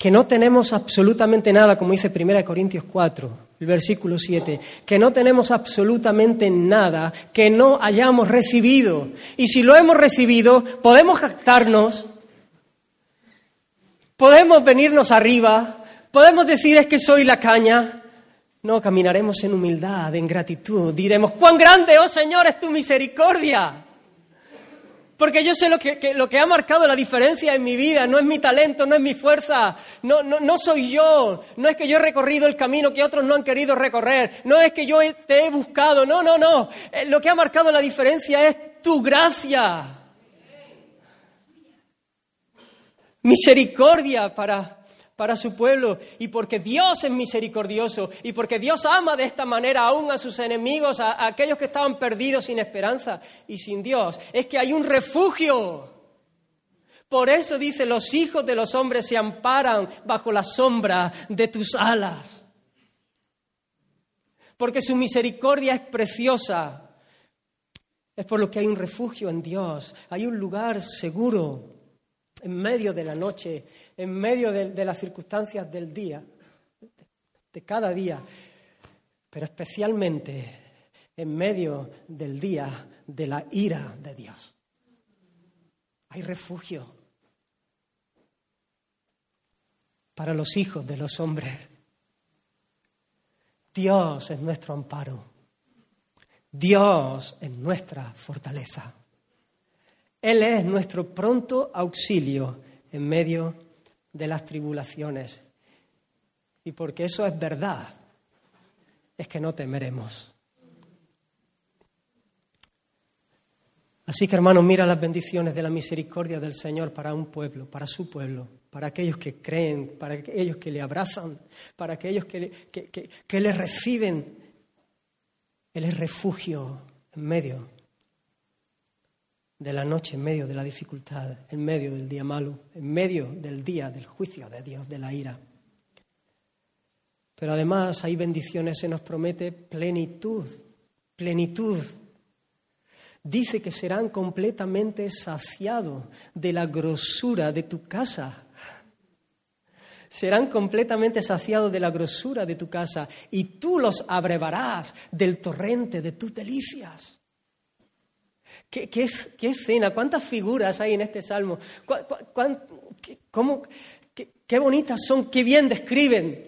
Que no tenemos absolutamente nada, como dice 1 Corintios 4, el versículo 7, que no tenemos absolutamente nada que no hayamos recibido. Y si lo hemos recibido, podemos jactarnos, podemos venirnos arriba, podemos decir es que soy la caña, no, caminaremos en humildad, en gratitud. Diremos, cuán grande, oh Señor, es tu misericordia. Porque yo sé lo que, lo que ha marcado la diferencia en mi vida. No es mi talento, no es mi fuerza, no, no, no soy yo. No es que yo he recorrido el camino que otros no han querido recorrer. No es que yo te he buscado. No, no, no. Eh, lo que ha marcado la diferencia es tu gracia. Misericordia para para su pueblo y porque Dios es misericordioso y porque Dios ama de esta manera aún a sus enemigos, a, aquellos que estaban perdidos sin esperanza y sin Dios. Es que hay un refugio. Por eso dice, los hijos de los hombres se amparan bajo la sombra de tus alas. Porque su misericordia es preciosa. Es por lo que hay un refugio en Dios, hay un lugar seguro en medio de la noche, en medio de, las circunstancias del día, de cada día, pero especialmente en medio del día de la ira de Dios. Hay refugio para los hijos de los hombres. Dios es nuestro amparo. Dios es nuestra fortaleza. Él es nuestro pronto auxilio en medio de las tribulaciones. Y porque eso es verdad, es que no temeremos. Así que hermanos, mira las bendiciones de la misericordia del Señor para un pueblo, para su pueblo, para aquellos que creen, para aquellos que le abrazan, para aquellos que, que le reciben. Él es refugio en medio de la noche, en medio de la dificultad, en medio del día malo, en medio del día del juicio de Dios, de la ira. Pero además hay bendiciones, se nos promete plenitud, plenitud. Dice que serán completamente saciados de la grosura de tu casa. Serán completamente saciados de la grosura de tu casa y tú los abrevarás del torrente de tus delicias. ¿Qué, qué, escena? ¿Cuántas figuras hay en este salmo? cómo, qué, bonitas son, qué bien describen.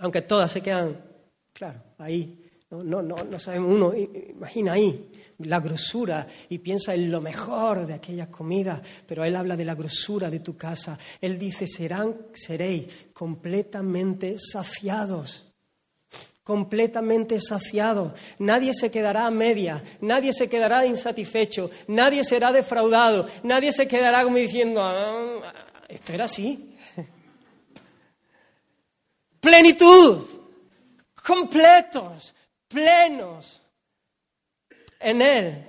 Aunque todas se quedan, claro, ahí. No, no, no, no sabemos uno, imagina ahí la grosura y piensa en lo mejor de aquella comida, pero él habla de la grosura de tu casa. Él dice, serán, seréis completamente saciados completamente saciado. Nadie se quedará a media, nadie se quedará insatisfecho, nadie será defraudado, nadie se quedará como diciendo, ah, esto era así. [laughs] Plenitud, completos, plenos en Él.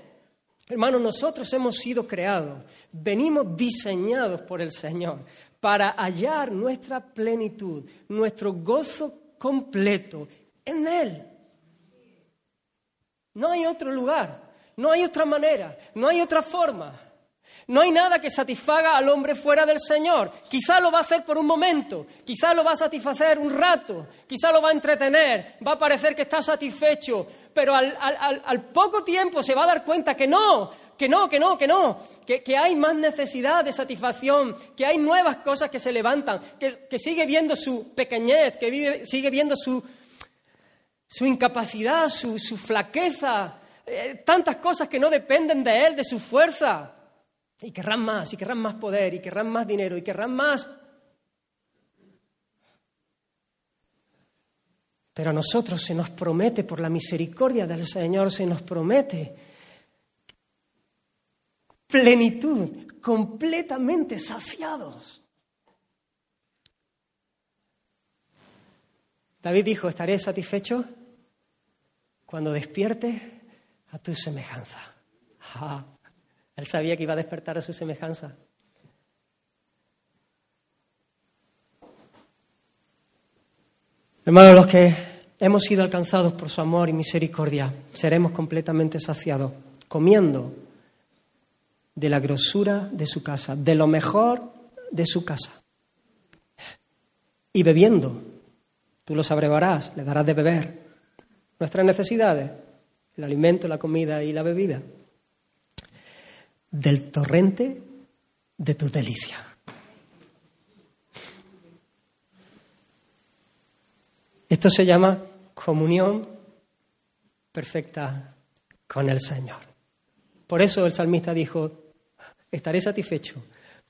Hermanos, nosotros hemos sido creados, venimos diseñados por el Señor para hallar nuestra plenitud, nuestro gozo completo en Él. No hay otro lugar, no hay otra manera, no hay otra forma. No hay nada que satisfaga al hombre fuera del Señor. Quizá lo va a hacer por un momento, quizá lo va a satisfacer un rato, quizá lo va a entretener, va a parecer que está satisfecho, pero al, poco tiempo se va a dar cuenta que no, que no, que no, que no, que, hay más necesidad de satisfacción, que hay nuevas cosas que se levantan, que, sigue viendo su pequeñez, que sigue viendo su, su incapacidad, su, flaqueza, eh, tantas cosas que no dependen de él, de su fuerza. Y querrán más, y querrán más poder, y querrán más dinero, y querrán más. Pero a nosotros se nos promete, por la misericordia del Señor, se nos promete plenitud, completamente saciados. David dijo, estaré satisfecho cuando despierte a tu semejanza. él sabía que iba a despertar a su semejanza. Hermanos, los que hemos sido alcanzados por su amor y misericordia, seremos completamente saciados, comiendo de la grosura de su casa, de lo mejor de su casa, y bebiendo. Tú los abrevarás, le darás de beber nuestras necesidades, el alimento, la comida y la bebida, del torrente de tu delicia. Esto se llama comunión perfecta con el Señor. Por eso el salmista dijo, estaré satisfecho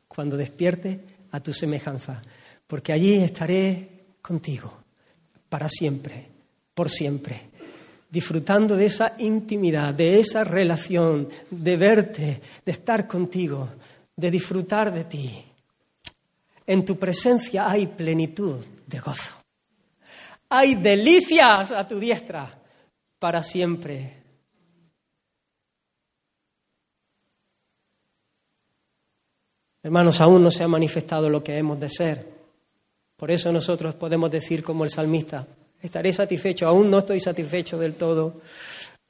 cuando despierte a tu semejanza, porque allí estaré contigo para siempre, por siempre disfrutando de esa intimidad, de esa relación, de verte, de estar contigo, de disfrutar de ti. En tu presencia hay plenitud de gozo. Hay delicias a tu diestra para siempre. Hermanos, aún no se ha manifestado lo que hemos de ser. Por eso nosotros podemos decir como el salmista, Estaré satisfecho, aún no estoy satisfecho del todo.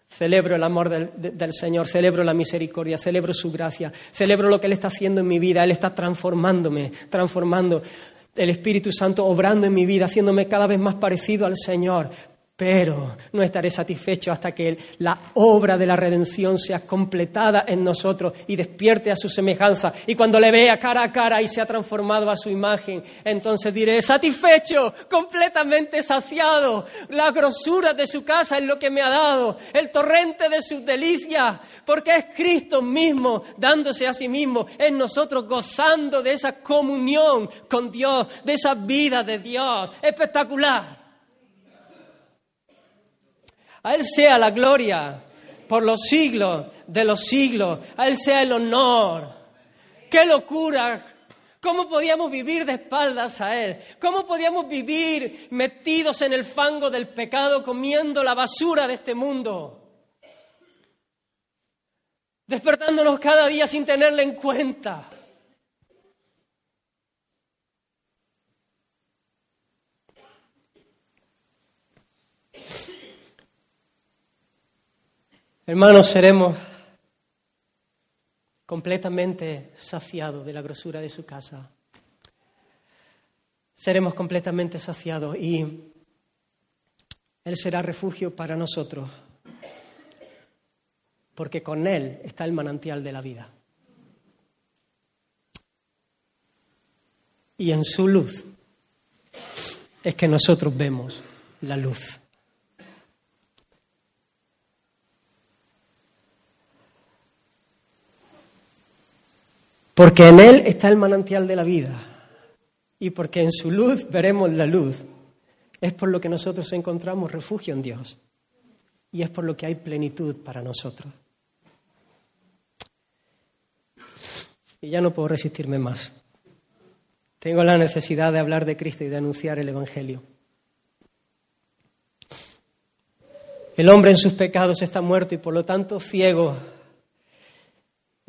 Celebro el amor del, Señor, celebro la misericordia, celebro su gracia, celebro lo que Él está haciendo en mi vida. Él está transformándome, transformando el Espíritu Santo, obrando en mi vida, haciéndome cada vez más parecido al Señor pero no estaré satisfecho hasta que la obra de la redención sea completada en nosotros y despierte a su semejanza. Y cuando le vea cara a cara y se ha transformado a su imagen, entonces diré, satisfecho, completamente saciado, la grosura de su casa es lo que me ha dado, el torrente de sus delicias, porque es Cristo mismo dándose a sí mismo en nosotros, gozando de esa comunión con Dios, de esa vida de Dios. Espectacular. A Él sea la gloria por los siglos de los siglos. A Él sea el honor. ¡Qué locura! ¿Cómo podíamos vivir de espaldas a Él? ¿Cómo podíamos vivir metidos en el fango del pecado, comiendo la basura de este mundo? Despertándonos cada día sin tenerle en cuenta. Hermanos, seremos completamente saciados de la grosura de su casa. Seremos completamente saciados y Él será refugio para nosotros, porque con Él está el manantial de la vida. Y en su luz es que nosotros vemos la luz. Porque en Él está el manantial de la vida y porque en su luz veremos la luz. Es por lo que nosotros encontramos refugio en Dios y es por lo que hay plenitud para nosotros. Y ya no puedo resistirme más. Tengo la necesidad de hablar de Cristo y de anunciar el Evangelio. El hombre en sus pecados está muerto y por lo tanto ciego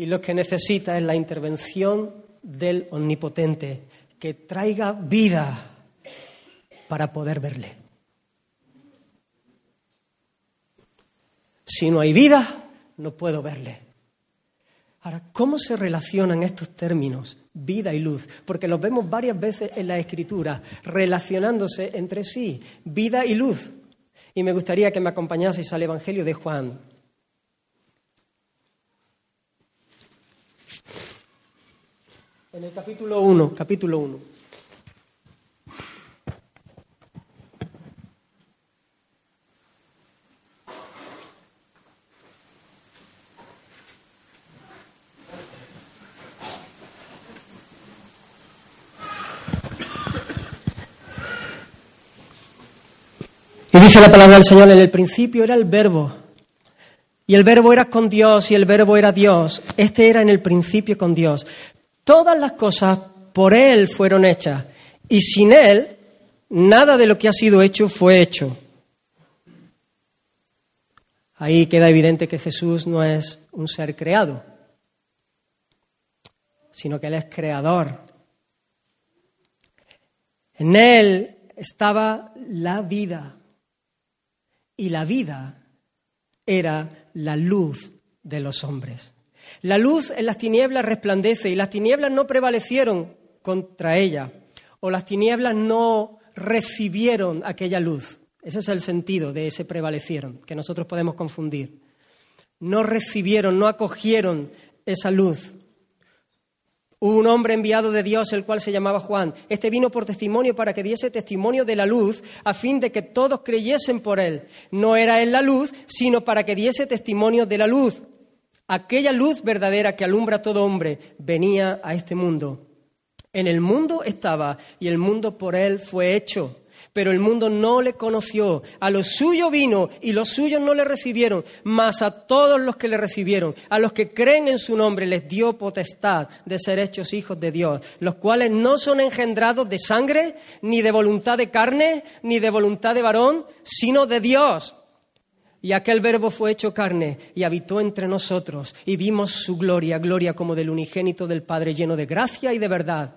y lo que necesita es la intervención del Omnipotente, que traiga vida para poder verle. Si no hay vida, no puedo verle. Ahora, ¿cómo se relacionan estos términos, vida y luz? Porque los vemos varias veces en la Escritura, relacionándose entre sí, vida y luz. Y me gustaría que me acompañaseis al Evangelio de Juan, En el capítulo 1, capítulo 1. Y dice la palabra del Señor, en el principio era el verbo, y el verbo era con Dios, y el verbo era Dios. Este era en el principio con Dios. Todas las cosas por Él fueron hechas y sin Él nada de lo que ha sido hecho fue hecho. Ahí queda evidente que Jesús no es un ser creado, sino que Él es creador. En Él estaba la vida y la vida era la luz de los hombres. La luz en las tinieblas resplandece y las tinieblas no prevalecieron contra ella, o las tinieblas no recibieron aquella luz. Ese es el sentido de ese prevalecieron, que nosotros podemos confundir. No recibieron, no acogieron esa luz. Hubo un hombre enviado de Dios, el cual se llamaba Juan. Este vino por testimonio para que diese testimonio de la luz, a fin de que todos creyesen por él. No era él la luz, sino para que diese testimonio de la luz. Aquella luz verdadera que alumbra a todo hombre venía a este mundo. En el mundo estaba y el mundo por él fue hecho. Pero el mundo no le conoció. A lo suyo vino y los suyos no le recibieron. Mas a todos los que le recibieron, a los que creen en su nombre, les dio potestad de ser hechos hijos de Dios, los cuales no son engendrados de sangre, ni de voluntad de carne, ni de voluntad de varón, sino de Dios. Y aquel verbo fue hecho carne y habitó entre nosotros y vimos su gloria, gloria como del unigénito del Padre lleno de gracia y de verdad.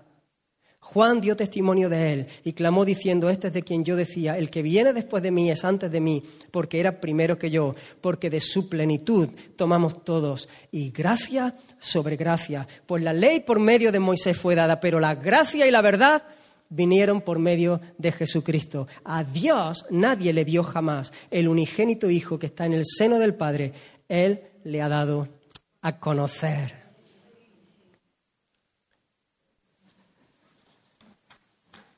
Juan dio testimonio de él y clamó diciendo, este es de quien yo decía, el que viene después de mí es antes de mí, porque era primero que yo, porque de su plenitud tomamos todos. Y gracia sobre gracia, pues la ley por medio de Moisés fue dada, pero la gracia y la verdad vinieron por medio de Jesucristo. A Dios nadie le vio jamás. El unigénito Hijo que está en el seno del Padre, Él le ha dado a conocer.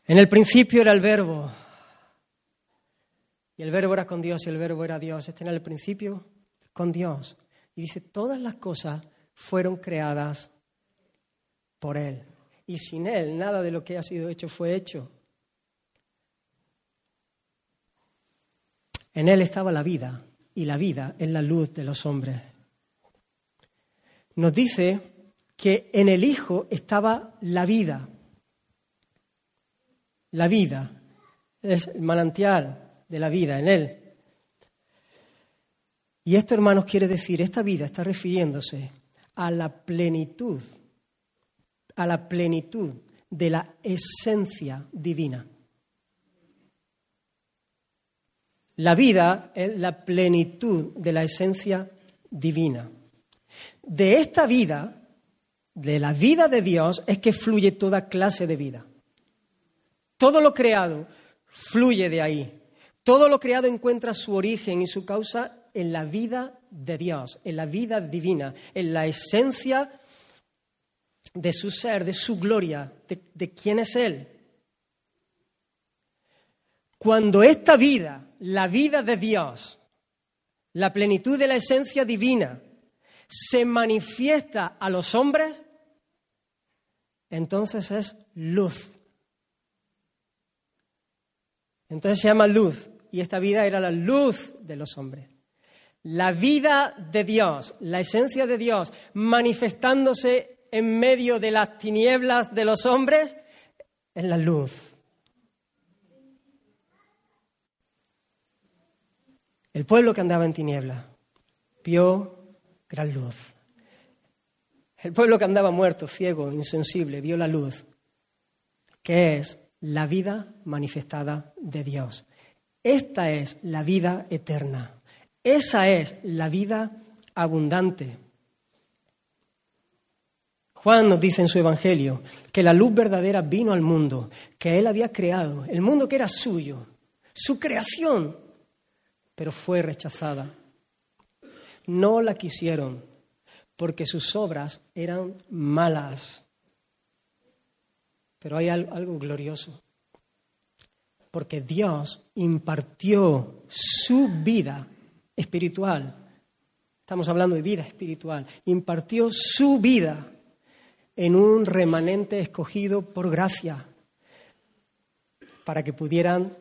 En el principio era el verbo. Y el verbo era con Dios y el verbo era Dios. Este en el principio con Dios. Y dice, todas las cosas fueron creadas por Él y sin Él nada de lo que ha sido hecho fue hecho. En Él estaba la vida y la vida es la luz de los hombres. Nos dice que en el Hijo estaba la vida. La vida es el manantial de la vida en Él. Y esto, hermanos, quiere decir, esta vida está refiriéndose a la plenitud a la plenitud de la esencia divina. La vida es la plenitud de la esencia divina. De esta vida de la vida de Dios es que fluye toda clase de vida. Todo lo creado fluye de ahí. Todo lo creado encuentra su origen y su causa en la vida de Dios, en la vida divina, en la esencia de su ser, de su gloria, de, quién es Él. Cuando esta vida, la vida de Dios, la plenitud de la esencia divina, se manifiesta a los hombres, entonces es luz. Entonces se llama luz y esta vida era la luz de los hombres. La vida de Dios, la esencia de Dios manifestándose en medio de las tinieblas de los hombres es la luz. El pueblo que andaba en tinieblas vio gran luz. El pueblo que andaba muerto, ciego, insensible, vio la luz, que es la vida manifestada de Dios. Esta es la vida eterna. Esa es la vida abundante. Juan nos dice en su Evangelio que la luz verdadera vino al mundo, que Él había creado, el mundo que era suyo, su creación, pero fue rechazada. No la quisieron porque sus obras eran malas. Pero hay algo glorioso, porque Dios impartió su vida espiritual, estamos hablando de vida espiritual, impartió su vida en un remanente escogido por gracia, para que pudieran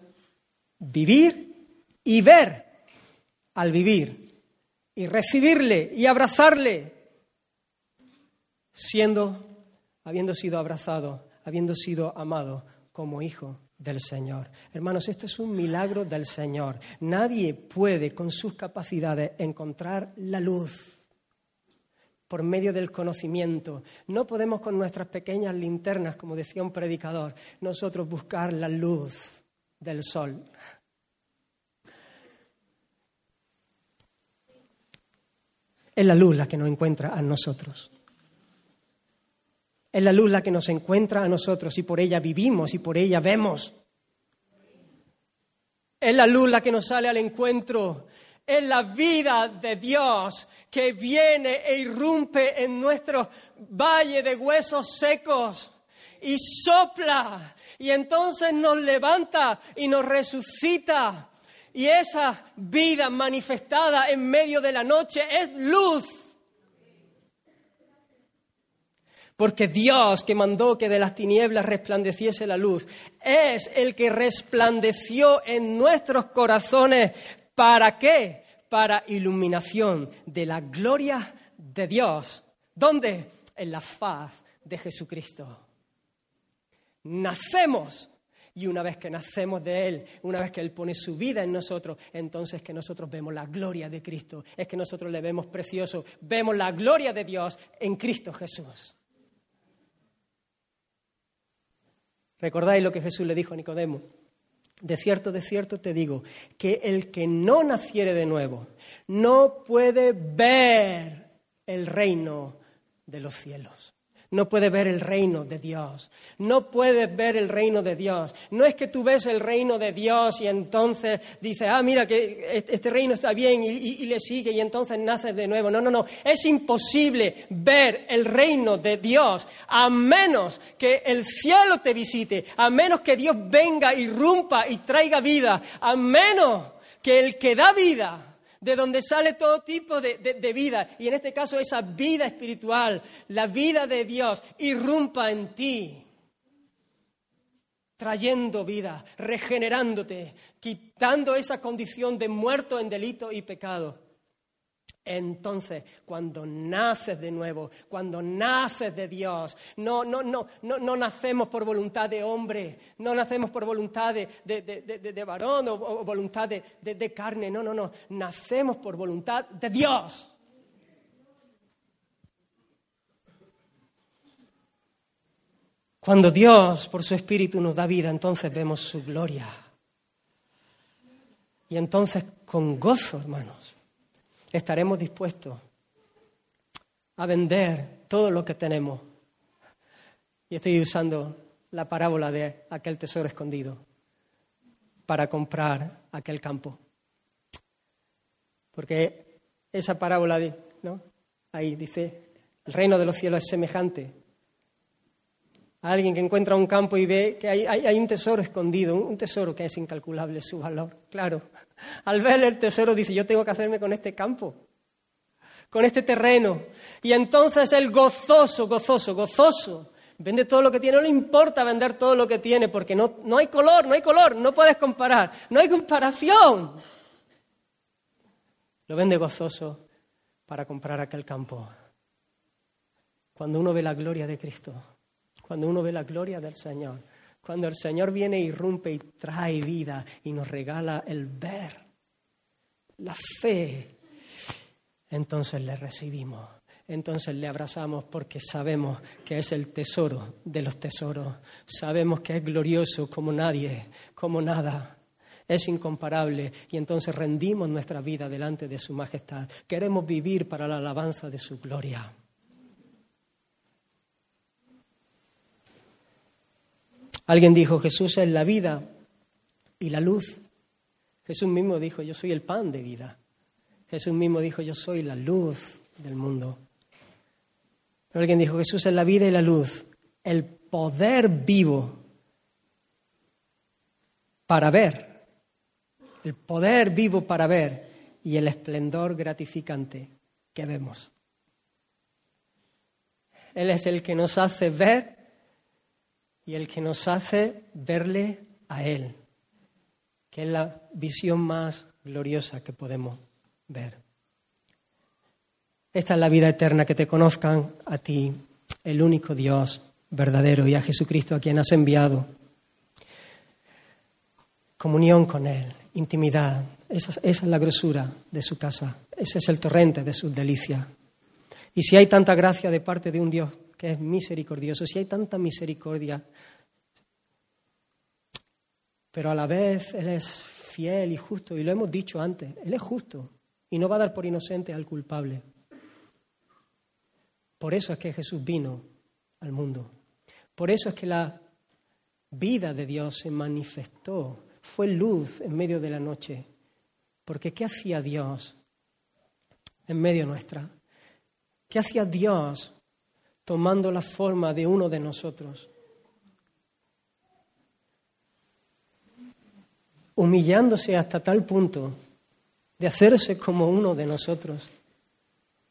vivir y ver al vivir, y recibirle y abrazarle, siendo, habiendo sido abrazado, habiendo sido amado como hijo del Señor. Hermanos, esto es un milagro del Señor. Nadie puede con sus capacidades encontrar la luz por medio del conocimiento. No podemos con nuestras pequeñas linternas, como decía un predicador, nosotros buscar la luz del sol. Es la luz la que nos encuentra a nosotros. Es la luz la que nos encuentra a nosotros y por ella vivimos y por ella vemos. Es la luz la que nos sale al encuentro. Es la vida de Dios que viene e irrumpe en nuestro valle de huesos secos y sopla y entonces nos levanta y nos resucita. Y esa vida manifestada en medio de la noche es luz. Porque Dios que mandó que de las tinieblas resplandeciese la luz, es el que resplandeció en nuestros corazones. ¿Para qué? Para iluminación de la gloria de Dios. ¿Dónde? En la faz de Jesucristo. Nacemos y una vez que nacemos de Él, una vez que Él pone su vida en nosotros, entonces que nosotros vemos la gloria de Cristo. Es que nosotros le vemos precioso. Vemos la gloria de Dios en Cristo Jesús. ¿Recordáis lo que Jesús le dijo a Nicodemo? De cierto, de cierto te digo, que el que no naciere de nuevo no puede ver el reino de los cielos no puedes ver el reino de Dios. No puedes ver el reino de Dios. No es que tú ves el reino de Dios y entonces dices, ah, mira que este reino está bien y, le sigue y entonces naces de nuevo. No, no, no. Es imposible ver el reino de Dios a menos que el cielo te visite, a menos que Dios venga, irrumpa y traiga vida, a menos que el que da vida de donde sale todo tipo de, vida, y en este caso esa vida espiritual, la vida de Dios, irrumpa en ti, trayendo vida, regenerándote, quitando esa condición de muerto en delito y pecado. Entonces, cuando naces de nuevo, cuando naces de Dios, no, no, no, no, no nacemos por voluntad de hombre, no nacemos por voluntad de, de, varón o, o voluntad de carne, no, no, no, nacemos por voluntad de Dios. Cuando Dios, por su Espíritu, nos da vida, entonces vemos su gloria. Y entonces, con gozo, hermanos, estaremos dispuestos a vender todo lo que tenemos. Y estoy usando la parábola de aquel tesoro escondido para comprar aquel campo. Porque esa parábola, ¿no? Ahí dice, el reino de los cielos es semejante alguien que encuentra un campo y ve que hay, un tesoro escondido, un tesoro que es incalculable su valor. Claro, [laughs] al ver el tesoro dice, yo tengo que hacerme con este campo, con este terreno. Y entonces el gozoso, gozoso, gozoso, vende todo lo que tiene, no le importa vender todo lo que tiene, porque no, no hay color, no hay color, no puedes comparar, no hay comparación. Lo vende gozoso para comprar aquel campo. Cuando uno ve la gloria de Cristo, cuando uno ve la gloria del Señor, cuando el Señor viene, irrumpe y trae vida y nos regala el ver, la fe, entonces le recibimos, entonces le abrazamos porque sabemos que es el tesoro de los tesoros, sabemos que es glorioso como nadie, como nada. Es incomparable y entonces rendimos nuestra vida delante de su majestad. Queremos vivir para la alabanza de su gloria. Alguien dijo, Jesús es la vida y la luz. Jesús mismo dijo, yo soy el pan de vida. Jesús mismo dijo, yo soy la luz del mundo. Pero alguien dijo, Jesús es la vida y la luz, el poder vivo para ver, el poder vivo para ver y el esplendor gratificante que vemos. Él es el que nos hace ver y el que nos hace verle a Él, que es la visión más gloriosa que podemos ver. Esta es la vida eterna, que te conozcan a ti, el único Dios verdadero, y a Jesucristo a quien has enviado. Comunión con Él, intimidad, esa, es la grosura de su casa, ese es el torrente de sus delicias. Y si hay tanta gracia de parte de un Dios es misericordioso, si hay tanta misericordia, pero a la vez Él es fiel y justo, y lo hemos dicho antes, Él es justo y no va a dar por inocente al culpable. Por eso es que Jesús vino al mundo. Por eso es que la vida de Dios se manifestó, fue luz en medio de la noche. Porque ¿qué hacía Dios en medio nuestra? ¿Qué hacía Dios tomando la forma de uno de nosotros? Humillándose hasta tal punto de hacerse como uno de nosotros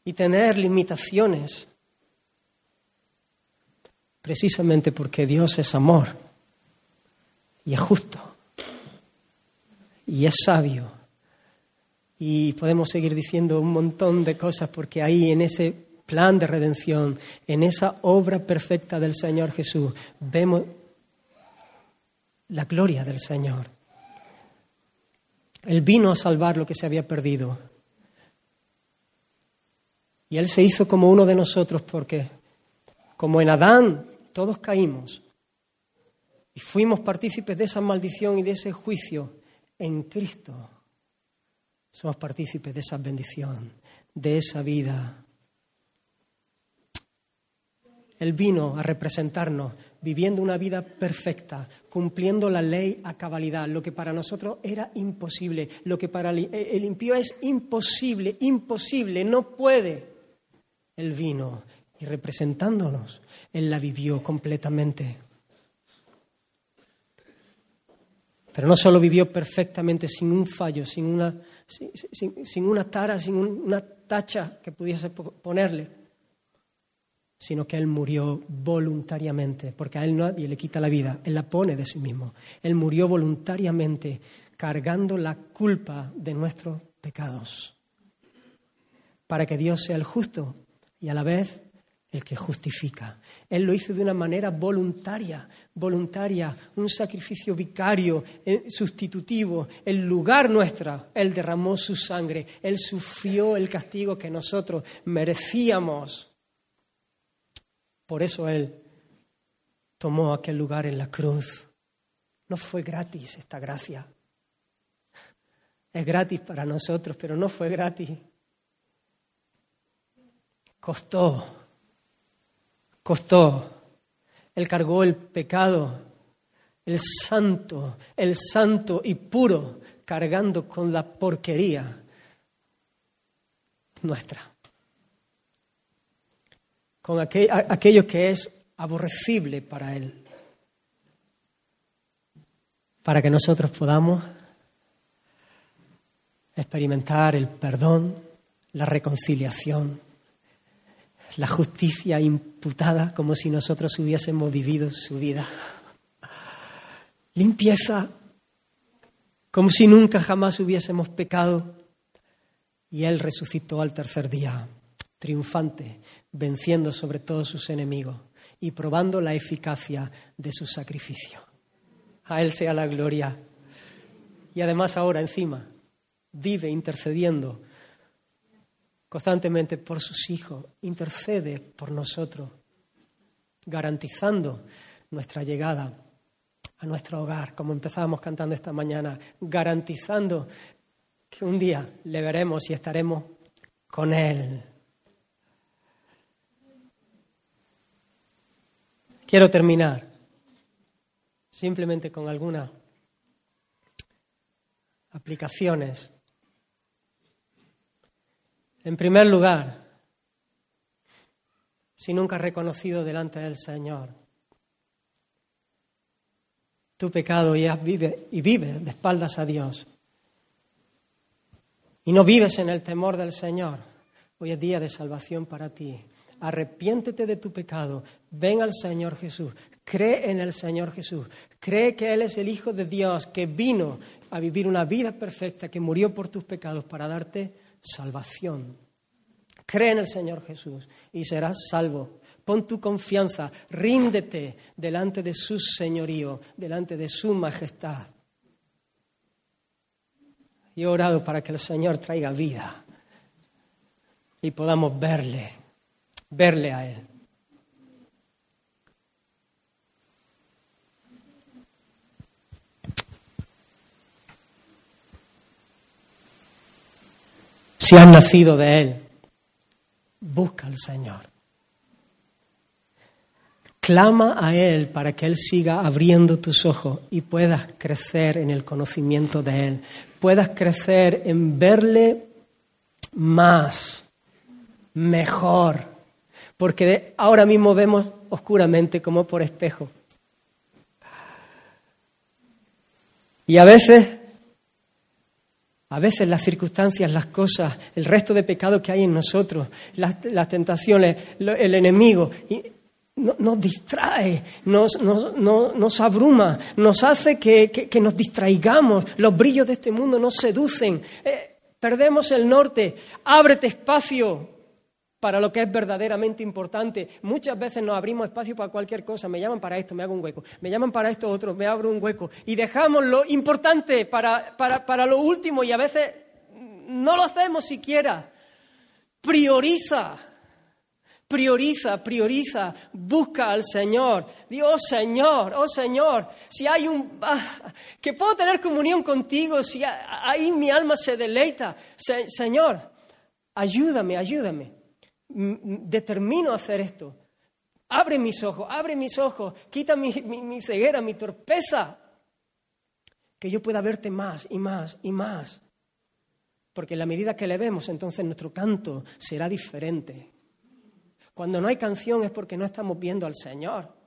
y tener limitaciones, precisamente porque Dios es amor y es justo y es sabio. Y podemos seguir diciendo un montón de cosas porque ahí en ese plan de redención, en esa obra perfecta del Señor Jesús, vemos la gloria del Señor. Él vino a salvar lo que se había perdido. Y Él se hizo como uno de nosotros porque, como en Adán, todos caímos y fuimos partícipes de esa maldición y de ese juicio, en Cristo somos partícipes de esa bendición, de esa vida él vino a representarnos, viviendo una vida perfecta, cumpliendo la ley a cabalidad, lo que para nosotros era imposible, lo que para el impío es imposible, imposible, no puede. Él vino y representándonos, Él la vivió completamente. Pero no solo vivió perfectamente, sin un fallo, sin una, sin una tara, sin una tacha que pudiese ponerle sino que Él murió voluntariamente, porque a Él nadie le quita la vida, Él la pone de sí mismo. Él murió voluntariamente, cargando la culpa de nuestros pecados, para que Dios sea el justo y a la vez el que justifica. Él lo hizo de una manera voluntaria, voluntaria, un sacrificio vicario, eh, sustitutivo, en lugar nuestra. Él derramó su sangre, Él sufrió el castigo que nosotros merecíamos por eso Él tomó aquel lugar en la cruz. No fue gratis esta gracia. Es gratis para nosotros, pero no fue gratis. Costó, costó. Él cargó el pecado, el santo, el santo y puro, cargando con la porquería nuestra. Con aquello que es aborrecible para Él. Para que nosotros podamos experimentar el perdón, la reconciliación, la justicia imputada como si nosotros hubiésemos vivido su vida. Limpieza como si nunca jamás hubiésemos pecado. Y Él resucitó al tercer día, triunfante, venciendo sobre todos sus enemigos y probando la eficacia de su sacrificio. A Él sea la gloria. Y además ahora encima vive intercediendo constantemente por sus hijos, intercede por nosotros, garantizando nuestra llegada a nuestro hogar, como empezábamos cantando esta mañana, garantizando que un día le veremos y estaremos con Él. Quiero terminar simplemente con algunas aplicaciones en primer lugar, si nunca has reconocido delante del Señor tu pecado y, vive, vives de espaldas a Dios y no vives en el temor del Señor, hoy es día de salvación para ti. Arrepiéntete de tu pecado, ven al Señor Jesús, cree en el Señor Jesús, cree que Él es el Hijo de Dios que vino a vivir una vida perfecta, que murió por tus pecados para darte salvación. Cree en el Señor Jesús y serás salvo. Pon tu confianza, ríndete delante de su señorío, delante de su majestad. Y he orado para que el Señor traiga vida y podamos verle, verle a Él. si has nacido de Él, busca al Señor. Clama a Él para que Él siga abriendo tus ojos y puedas crecer en el conocimiento de Él, puedas crecer en verle más, mejor, porque ahora mismo vemos oscuramente como por espejo. Y a veces a veces las circunstancias, las cosas, el resto de pecado que hay en nosotros, las, tentaciones, el enemigo, nos distrae, nos, nos, abruma, nos hace que, nos distraigamos, los brillos de este mundo nos seducen, eh, perdemos el norte, ábrete espacio, para lo que es verdaderamente importante. Muchas veces nos abrimos espacio para cualquier cosa. Me llaman para esto, me hago un hueco. Me llaman para esto otro, me abro un hueco. Y dejamos lo importante para, para lo último y a veces no lo hacemos siquiera. Prioriza. Prioriza, prioriza, busca al Señor. Dios, oh Señor, oh Señor, si hay un... Ah, que puedo tener comunión contigo, si ahí mi alma se deleita. señor, ayúdame, ayúdame determino hacer esto. Abre mis ojos, abre mis ojos, quita mi, ceguera, mi torpeza, que yo pueda verte más y más y más. Porque en la medida que le vemos, entonces nuestro canto será diferente. Cuando no hay canción es porque no estamos viendo al Señor.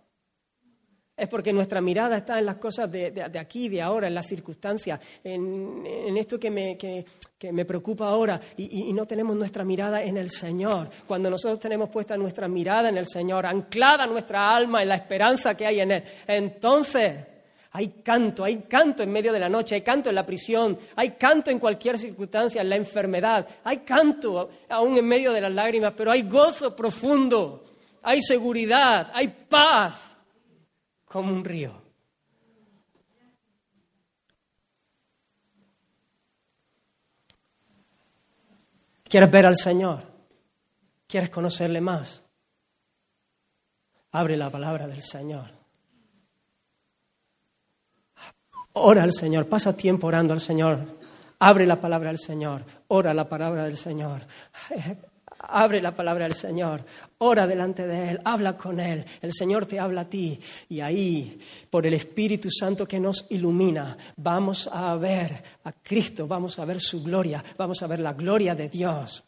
Es porque nuestra mirada está en las cosas de, de, aquí, de ahora, en las circunstancias, en, esto que me, que, me, preocupa ahora, y, y, no tenemos nuestra mirada en el Señor. Cuando nosotros tenemos puesta nuestra mirada en el Señor, anclada nuestra alma en la esperanza que hay en Él, entonces hay canto, hay canto en medio de la noche, hay canto en la prisión, hay canto en cualquier circunstancia, en la enfermedad, hay canto aún en medio de las lágrimas, pero hay gozo profundo, hay seguridad, hay paz como un río. ¿Quieres ver al Señor? ¿Quieres conocerle más? Abre la palabra del Señor. Ora al Señor, pasa tiempo orando al Señor. Abre la palabra del Señor, ora la palabra del Señor. Abre la palabra del Señor, ora delante de Él, habla con Él, el Señor te habla a ti. Y ahí, por el Espíritu Santo que nos ilumina, vamos a ver a Cristo, vamos a ver su gloria, vamos a ver la gloria de Dios,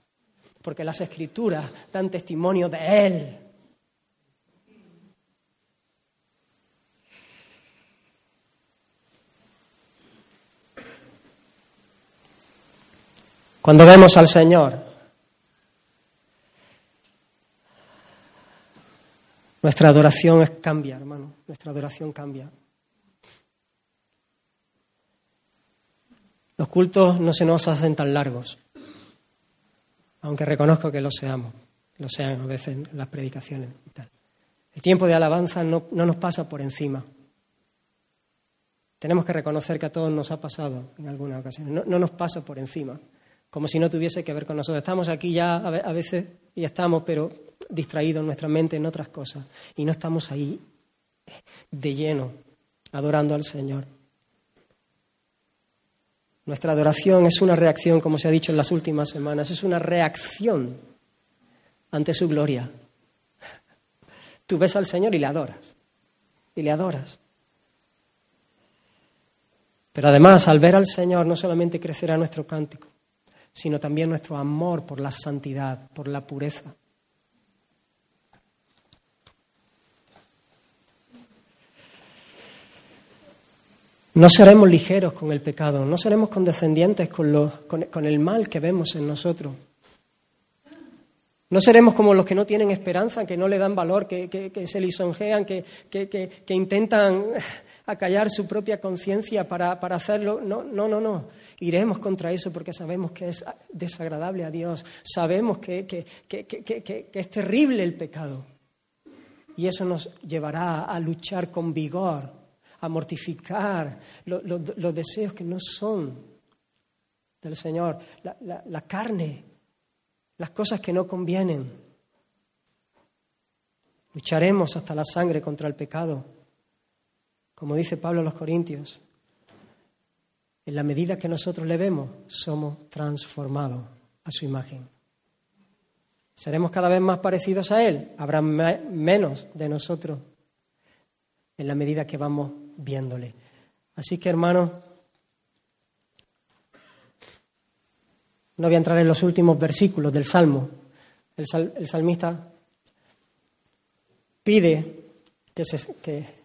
porque las Escrituras dan testimonio de Él. Cuando vemos al Señor, nuestra adoración cambia, hermano, nuestra adoración cambia. Los cultos no se nos hacen tan largos, aunque reconozco que lo seamos, lo sean a veces las predicaciones y tal. El tiempo de alabanza no, nos pasa por encima. Tenemos que reconocer que a todos nos ha pasado en alguna ocasión, no nos pasa por encima como si no tuviese que ver con nosotros. Estamos aquí ya a veces y estamos, pero distraídos nuestra mente en otras cosas y no estamos ahí de lleno adorando al Señor. Nuestra adoración es una reacción, como se ha dicho en las últimas semanas, es una reacción ante su gloria. Tú ves al Señor y le adoras, y le adoras. Pero además, al ver al Señor, no solamente crecerá nuestro cántico, sino también nuestro amor por la santidad, por la pureza. No seremos ligeros con el pecado, no seremos condescendientes con, con, el mal que vemos en nosotros. No seremos como los que no tienen esperanza, que no le dan valor, que, se lisonjean, que, intentan acallar su propia conciencia para, hacerlo. No, no, no, no. Iremos contra eso porque sabemos que es desagradable a Dios. Sabemos que, que es terrible el pecado. Y eso nos llevará a luchar con vigor, a mortificar los deseos que no son del Señor, la carne, las cosas que no convienen. Lucharemos hasta la sangre contra el pecado como dice Pablo a los Corintios, en la medida que nosotros le vemos, somos transformados a su imagen. Seremos cada vez más parecidos a Él, habrá menos de nosotros en la medida que vamos viéndole. Así que, hermanos, no voy a entrar en los últimos versículos del Salmo. El, el salmista pide que, se, que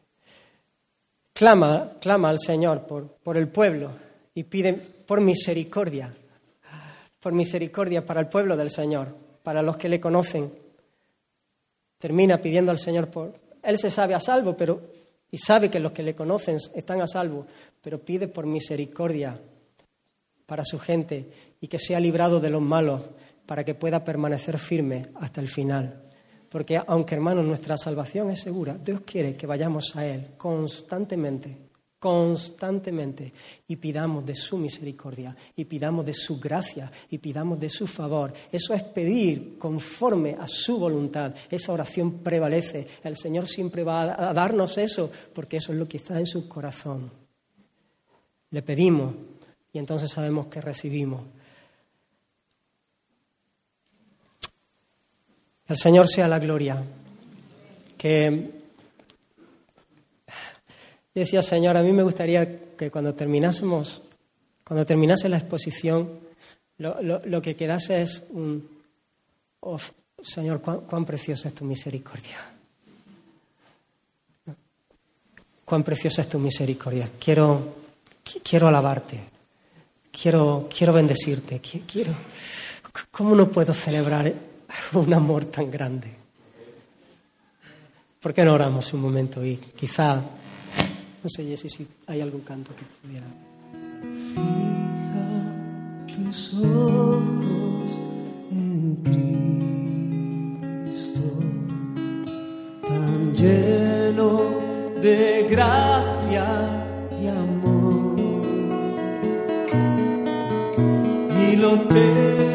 clama, clama al Señor por, por el pueblo y pide por misericordia, por misericordia para el pueblo del Señor, para los que le conocen. Termina pidiendo al Señor por... Él se sabe a salvo, pero y sabe que los que le conocen están a salvo, pero pide por misericordia para su gente y que sea librado de los malos para que pueda permanecer firme hasta el final. Porque aunque hermanos nuestra salvación es segura, Dios quiere que vayamos a Él constantemente, constantemente, y pidamos de su misericordia, y pidamos de su gracia, y pidamos de su favor. Eso es pedir conforme a su voluntad. Esa oración prevalece. El Señor siempre va a darnos eso, porque eso es lo que está en su corazón. Le pedimos y entonces sabemos que recibimos. El Señor sea la gloria. Que decía, Señor, a mí me gustaría que cuando terminásemos, cuando terminase la exposición, lo, que quedase es un, Señor, cuán, preciosa es tu misericordia. Cuán preciosa es tu misericordia. Quiero, quiero alabarte. Quiero, quiero bendecirte. Quiero, ¿Cómo no puedo celebrar [laughs] un amor tan grande. ¿Por qué no oramos un momento y quizá, no sé, si hay algún canto que pudiera. Fija tus ojos en Cristo, tan lleno de gracia y amor. Y lo te